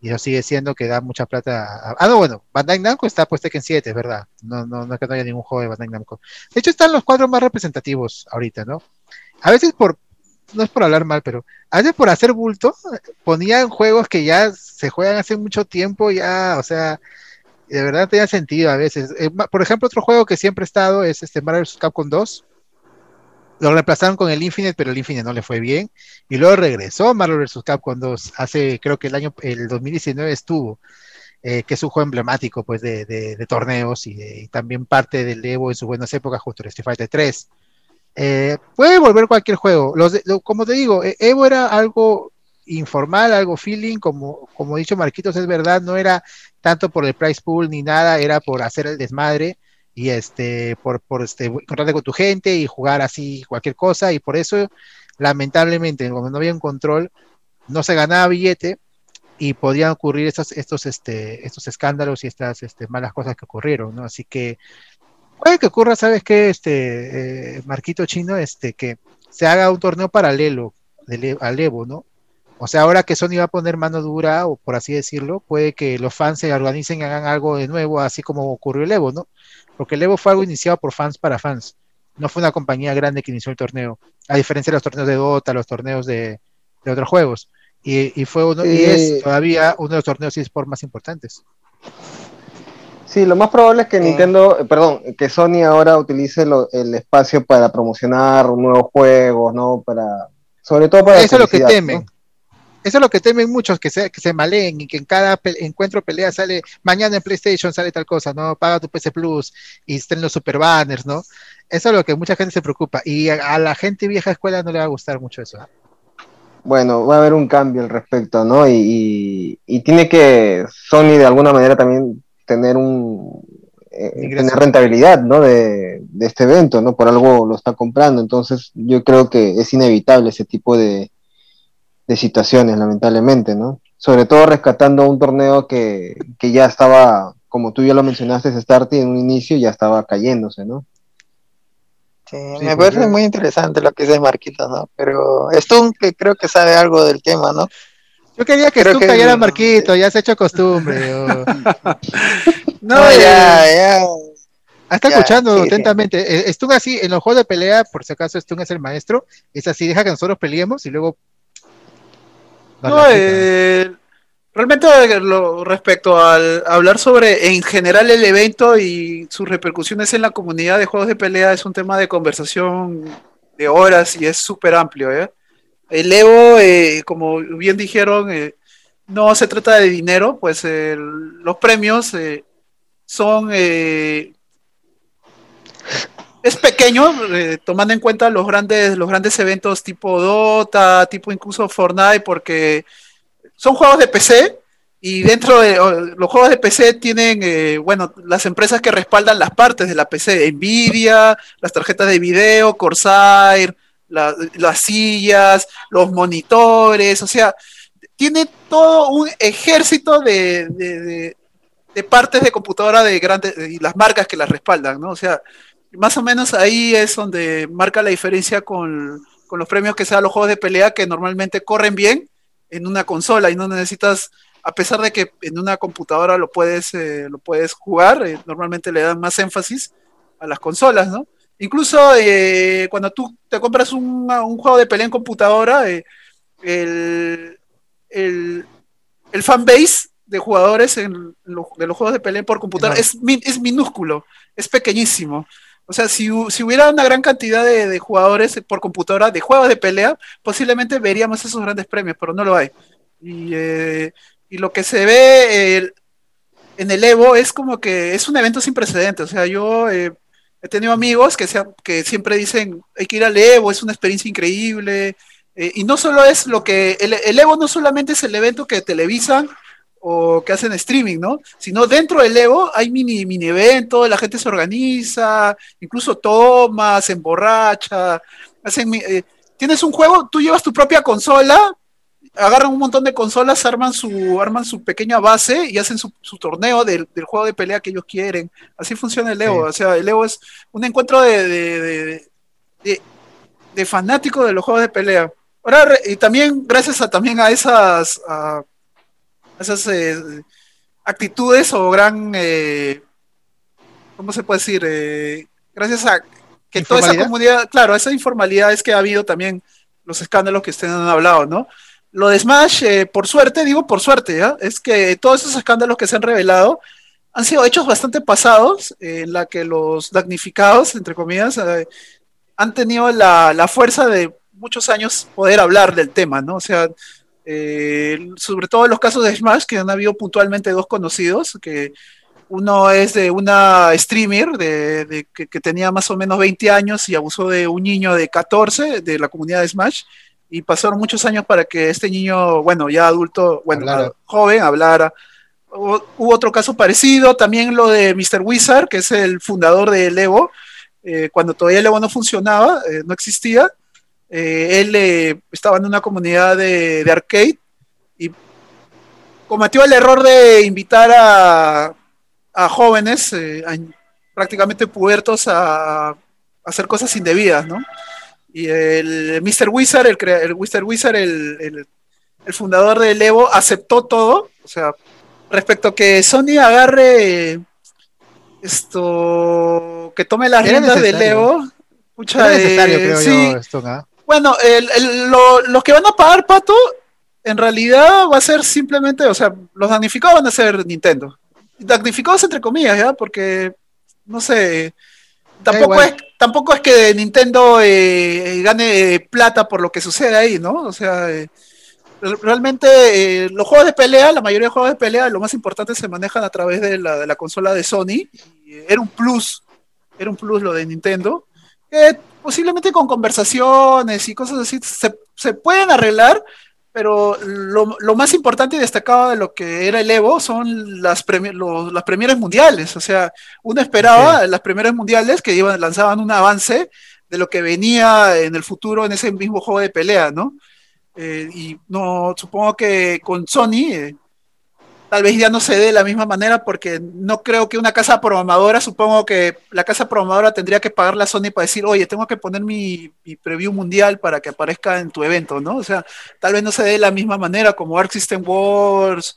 y eso sigue siendo que da mucha plata. Ah, no, bueno, Bandai Namco está pues Tekken 7, es verdad. No, no, no es que no haya ningún juego de Bandai Namco. De hecho, están los cuatro más representativos ahorita, ¿no? A veces por, no es por hablar mal, pero a veces por hacer bulto, ponían juegos que ya se juegan hace mucho tiempo, ya, o sea, de verdad tenía sentido a veces. Eh, por ejemplo, otro juego que siempre ha estado es este Marvel. Capcom 2 lo reemplazaron con el Infinite, pero el Infinite no le fue bien. Y luego regresó Marvel vs. Capcom 2. Hace, creo que el año, el 2019 estuvo, eh, que es un juego emblemático, pues, de, torneos y, también parte del Evo en sus buenas épocas, justo el Street Fighter 3. Eh, puede volver cualquier juego. Los como te digo, e, Evo era algo informal, algo feeling, como, como dicho Marquitos, es verdad, no era tanto por el price pool ni nada, era por hacer el desmadre y este, por, por este, encontrarte con tu gente y jugar así cualquier cosa, y por eso, lamentablemente, cuando no había un control, no se ganaba billete y podían ocurrir estos, estos, este, estos escándalos y estas este, malas cosas que ocurrieron, ¿no? Así que puede que ocurra, ¿sabes qué? Este, eh, Marquito Chino, este, que se haga un torneo paralelo del, al Evo, ¿no? O sea, ahora que Sony va a poner mano dura, o por así decirlo, puede que los fans se organicen y hagan algo de nuevo, así como ocurrió el Evo, ¿no? Porque el Evo fue algo iniciado por fans para fans. No fue una compañía grande que inició el torneo, a diferencia de los torneos de Dota, los torneos de, otros juegos. Y, fue uno, y es todavía uno de los torneos eSport más importantes. Sí, lo más probable es que Nintendo, eh, perdón, que Sony ahora utilice el espacio para promocionar nuevos juegos, ¿no? Para, sobre todo para. Eso es lo que temen. Eso es lo que temen muchos, que se, que se maleen y que en cada encuentro pelea sale, mañana en PlayStation sale tal cosa, ¿no? Paga tu PC Plus y estén los super banners, ¿no? Eso es lo que mucha gente se preocupa. Y a, la gente vieja escuela no le va a gustar mucho eso. Bueno, va a haber un cambio al respecto, ¿no? Y, tiene que Sony de alguna manera también tener un eh, tener rentabilidad, ¿no? De, de, este evento, ¿no? Por algo lo está comprando. Entonces, yo creo que es inevitable ese tipo de, de situaciones, lamentablemente, ¿no? Sobre todo rescatando un torneo que, ya estaba, como tú ya lo mencionaste, Starty en un inicio ya estaba cayéndose, ¿no? Sí, me parece muy interesante lo que dice Marquito, ¿no? Pero Stun, que creo que sabe algo del tema, ¿no? Yo quería que Stun cayera Marquito, ya se ha hecho costumbre. no, ya, ya. Ah, está escuchando atentamente. Eh, Stun así, en los juegos de pelea, por si acaso Stun es el maestro, es así, deja que nosotros peleemos y luego no, eh, realmente lo, respecto al hablar sobre en general el evento y sus repercusiones en la comunidad de juegos de pelea es un tema de conversación de horas y es súper amplio. ¿eh? El Evo, eh, como bien dijeron, no se trata de dinero, pues los premios son es pequeño, eh, tomando en cuenta los grandes, los grandes eventos tipo Dota, tipo incluso Fortnite, porque son juegos de PC y dentro de los juegos de PC tienen, eh, bueno, las empresas que respaldan las partes de la PC, Nvidia, las tarjetas de video, Corsair, las sillas, los monitores, o sea, tiene todo un ejército de, de partes de computadora de grandes y las marcas que las respaldan, ¿no? O sea, más o menos ahí es donde marca la diferencia con, los premios que se dan los juegos de pelea que normalmente corren bien en una consola y no necesitas, a pesar de que en una computadora lo puedes, eh, lo puedes jugar, eh, normalmente le dan más énfasis a las consolas, ¿no? Incluso eh, cuando tú te compras un, juego de pelea en computadora, el, el, el fanbase de jugadores en de los juegos de pelea por computadora es, es minúsculo, es pequeñísimo. O sea, si, hubiera una gran cantidad de, jugadores por computadora de juegos de pelea, posiblemente veríamos esos grandes premios, pero no lo hay. Y, eh, lo que se ve en el Evo es como que es un evento sin precedentes. O sea, yo eh, he tenido amigos que, que siempre dicen, hay que ir al Evo, es una experiencia increíble. Eh, y no solo es lo que, el Evo no solamente es el evento que televisan o que hacen streaming, ¿no? Sino dentro del Evo hay mini, mini eventos, la gente se organiza, incluso toma, se emborracha, hacen, eh, tienes un juego, tú llevas tu propia consola, agarran un montón de consolas, arman su, arman su pequeña base y hacen su, torneo del, juego de pelea que ellos quieren. Así funciona el Evo. O sea, el Evo es un encuentro de, de, fanáticos de los juegos de pelea. Ahora, y también gracias a también a esas esas eh, actitudes o gran, eh, ¿cómo se puede decir? Eh, gracias a que toda esa comunidad, claro, esa informalidad es que ha habido también los escándalos que ustedes han hablado, ¿no? Lo de Smash, eh, por suerte, digo por suerte, ¿ya? es que todos esos escándalos que se han revelado han sido hechos bastante pasados, en la que los damnificados, entre comillas, han tenido la, la, fuerza de muchos años poder hablar del tema, ¿no? O sea, eh, sobre todo en los casos de Smash, que han habido puntualmente dos conocidos, que uno es de una streamer de, que, tenía más o menos 20 años y abusó de un niño de 14 de la comunidad de Smash. Y pasaron muchos años para que este niño, bueno, ya adulto, bueno, joven, hablara. Hubo, otro caso parecido, también lo de Mr. Wizard, que es el fundador de Evo, eh, cuando todavía Evo no funcionaba, eh, no existía. Eh, él estaba en una comunidad de, de arcade y cometió el error de invitar a a jóvenes, eh, prácticamente pubertos, a, hacer cosas indebidas, ¿no? Y el Mr. Wizard, el, el Mr. Wizard, el, el, fundador de Evo, aceptó todo, o sea, respecto a que Sony agarre esto, que tome las riendas del Evo. Mucha, necesario, creo sí. yo, esto, Bueno, los que van a pagar, Pato, en realidad va a ser simplemente, o sea, los damnificados van a ser Nintendo damnificados entre comillas, ¿ya? Porque, no sé, tampoco, es, tampoco es que Nintendo eh, gane plata por lo que sucede ahí, ¿no? O sea, eh, realmente eh, los juegos de pelea, la mayoría de juegos de pelea, lo más importante se manejan a través de la, de la consola de Sony. era un plus, era un plus lo de Nintendo. Que posiblemente con conversaciones y cosas así se, se pueden arreglar, pero lo, más importante y destacado de lo que era el Evo son las, las premieres mundiales. O sea, uno esperaba las premieres mundiales que iban, lanzaban un avance de lo que venía en el futuro en ese mismo juego de pelea, ¿no? Eh, y no, supongo que con Sony, eh, tal vez ya no se dé de la misma manera porque no creo que una casa programadora, supongo que la casa programadora tendría que pagarle a Sony para decir, oye, tengo que poner mi, preview mundial para que aparezca en tu evento, ¿no? O sea, tal vez no se dé de la misma manera como Arc System Wars,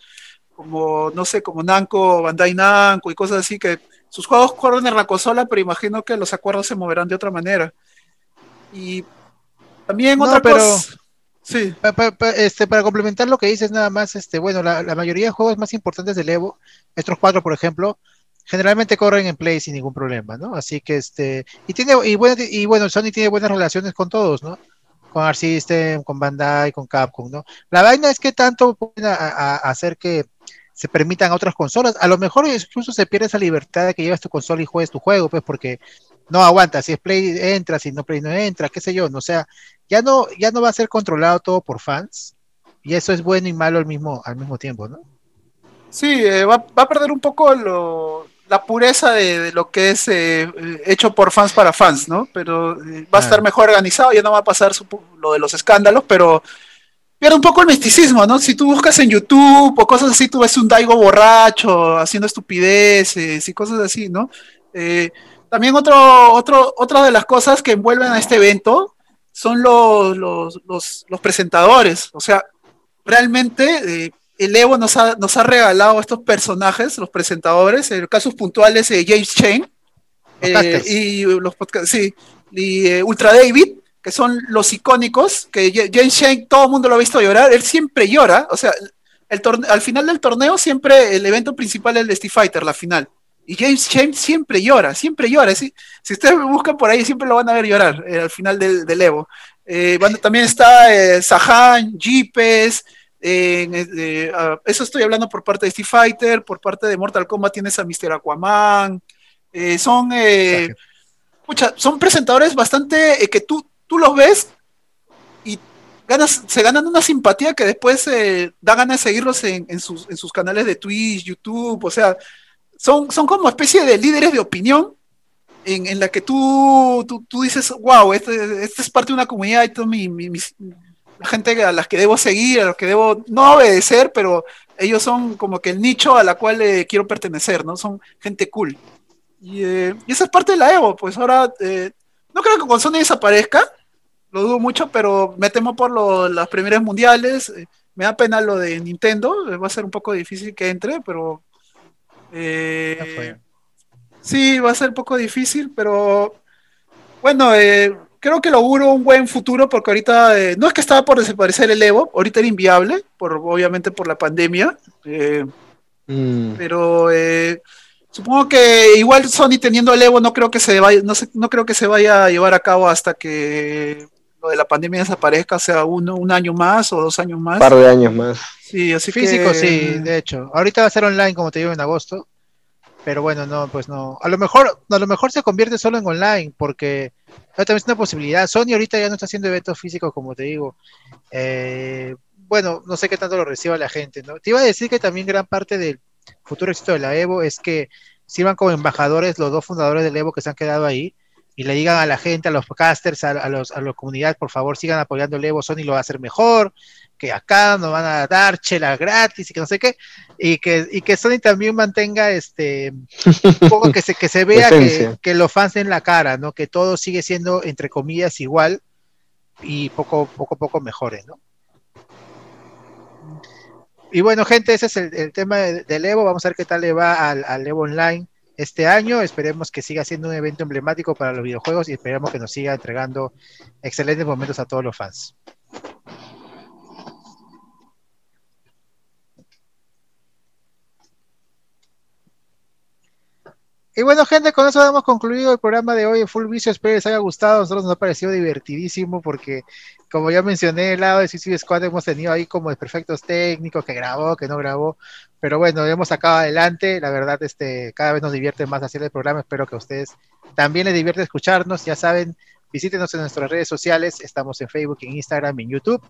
como, no sé, como Namco, Bandai Namco y cosas así, que sus juegos corren en la consola, pero imagino que los acuerdos se moverán de otra manera. Y también otra cosa Sí. Para, este, para complementar lo que dices nada más, este, bueno, la, mayoría de juegos más importantes del Evo, estos cuatro, por ejemplo, generalmente corren en Play sin ningún problema, ¿no? Así que este, y tiene, y bueno, y bueno, Sony tiene buenas relaciones con todos, ¿no? Con Arc System, con Bandai, con Capcom, ¿no? La vaina es que tanto pueden hacer que se permitan otras consolas. A lo mejor incluso se pierde esa libertad de que llevas tu consola y juegues tu juego, pues porque no aguanta, si es Play entra, si no Play no entra, qué sé yo, no o sea, ya no, ya no va a ser controlado todo por fans, y eso es bueno y malo al mismo, al mismo tiempo, ¿no? Sí, eh, va, a perder un poco la pureza de, lo que es eh, hecho por fans para fans, ¿no? Pero eh, va a estar mejor organizado, ya no va a pasar lo de los escándalos, pero pierde un poco el misticismo, ¿no? Si tú buscas en YouTube o cosas así, tú ves un Daigo borracho haciendo estupideces y cosas así, ¿no? también otro, otro, otra de las cosas que envuelven a este evento son los, los, los, presentadores. O sea, realmente eh, el Evo nos ha, nos ha regalado estos personajes, los presentadores, en casos puntuales de James Chen eh, y los sí, y eh, Ultra David, que son los icónicos, que James Chen todo el mundo lo ha visto llorar, él siempre llora, o sea, el al final del torneo siempre el evento principal es el de Street Fighter, la final. Y James James siempre llora, siempre llora. Si, si ustedes me buscan por ahí, siempre lo van a ver llorar eh, al final del, del Evo. Eh, también está eh, Sahan, Jeepes. Ah, eso estoy hablando por parte de Street Fighter, por parte de Mortal Kombat tienes a Mr. Aquaman. son, son presentadores bastante que tú, tú los ves y ganas, se ganan una simpatía que después da ganas de seguirlos en, en, sus, en sus canales de Twitch, YouTube, o sea, son, son como especie de líderes de opinión en, en la que tú, tú, dices, wow, este, este, es parte de una comunidad y mi, mi, la gente a las que debo seguir, a los que debo no obedecer, pero ellos son como que el nicho a la cual eh, quiero pertenecer, ¿no? Son gente cool. Y, eh, y, esa es parte de la Evo, pues ahora eh, no creo que con Sony desaparezca, lo dudo mucho, pero me temo por las primeras mundiales, Me da pena lo de Nintendo, va a ser un poco difícil que entre, pero... Eh, sí, va a ser un poco difícil, pero bueno, eh, creo que lo auguro un buen futuro porque ahorita eh, no es que estaba por desaparecer el Evo, ahorita era inviable, por, obviamente por la pandemia, eh, mm. pero eh, supongo que igual Sony teniendo el Evo no creo que se vaya, no, no creo que se vaya a llevar a cabo hasta que lo de la pandemia desaparezca, sea uno, un año más o dos años más. Un par de años más. Sí, así Físico, sí, de hecho. Ahorita va a ser online, como te digo, en agosto. Pero bueno, no, pues no. A lo mejor, a lo mejor se convierte solo en online, porque también es una posibilidad. Sony ahorita ya no está haciendo eventos físicos, como te digo. Eh, bueno, no sé qué tanto lo reciba la gente, ¿no? Te iba a decir que también gran parte del futuro éxito de la Evo es que sirvan como embajadores los dos fundadores del Evo que se han quedado ahí y le digan a la gente, a los casters, a, los, a la comunidad, por favor, sigan apoyando el Evo, Sony lo va a hacer mejor, que acá nos van a dar chela gratis y que no sé qué, y que, y que Sony también mantenga este un poco que se, que se vea que, los fans en la cara, ¿no? Que todo sigue siendo, entre comillas, igual y poco, poco, poco mejores, ¿no? Y bueno, gente, ese es el, tema del Evo. Vamos a ver qué tal le va al, al, Evo Online este año. Esperemos que siga siendo un evento emblemático para los videojuegos y esperemos que nos siga entregando excelentes momentos a todos los fans. Y bueno, gente, con eso hemos concluido el programa de hoy de Full Vicio. Espero les haya gustado. A nosotros nos ha parecido divertidísimo porque, como ya mencioné, el lado de Suicide Squad hemos tenido ahí como perfectos técnicos que grabó, que no grabó. Pero bueno, hemos sacado adelante. La verdad, este, cada vez nos divierte más hacer el programa. Espero que a ustedes también les divierte escucharnos. Ya saben, visítenos en nuestras redes sociales. Estamos en Facebook, en Instagram, en YouTube.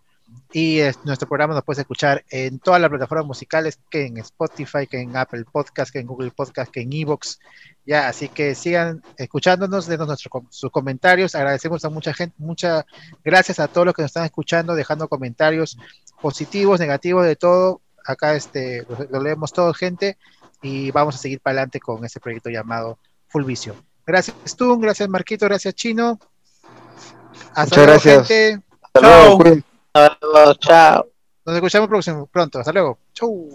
Y nuestro programa nos puedes escuchar en todas las plataformas musicales, que en Spotify, que en Apple Podcast, que en Google Podcast, que en Evox. Ya, así que sigan escuchándonos, denos nuestros sus comentarios. Agradecemos a mucha gente, muchas gracias a todos los que nos están escuchando, dejando comentarios positivos, negativos, de todo. Acá este, lo, leemos todo, gente, y vamos a seguir para adelante con este proyecto llamado Full Vision. Gracias, Tun, gracias, Marquito, gracias, Chino. Hasta luego, gracias. gente. Hasta luego. Chao. Nos escuchamos próximo, pronto. Hasta luego. Chau.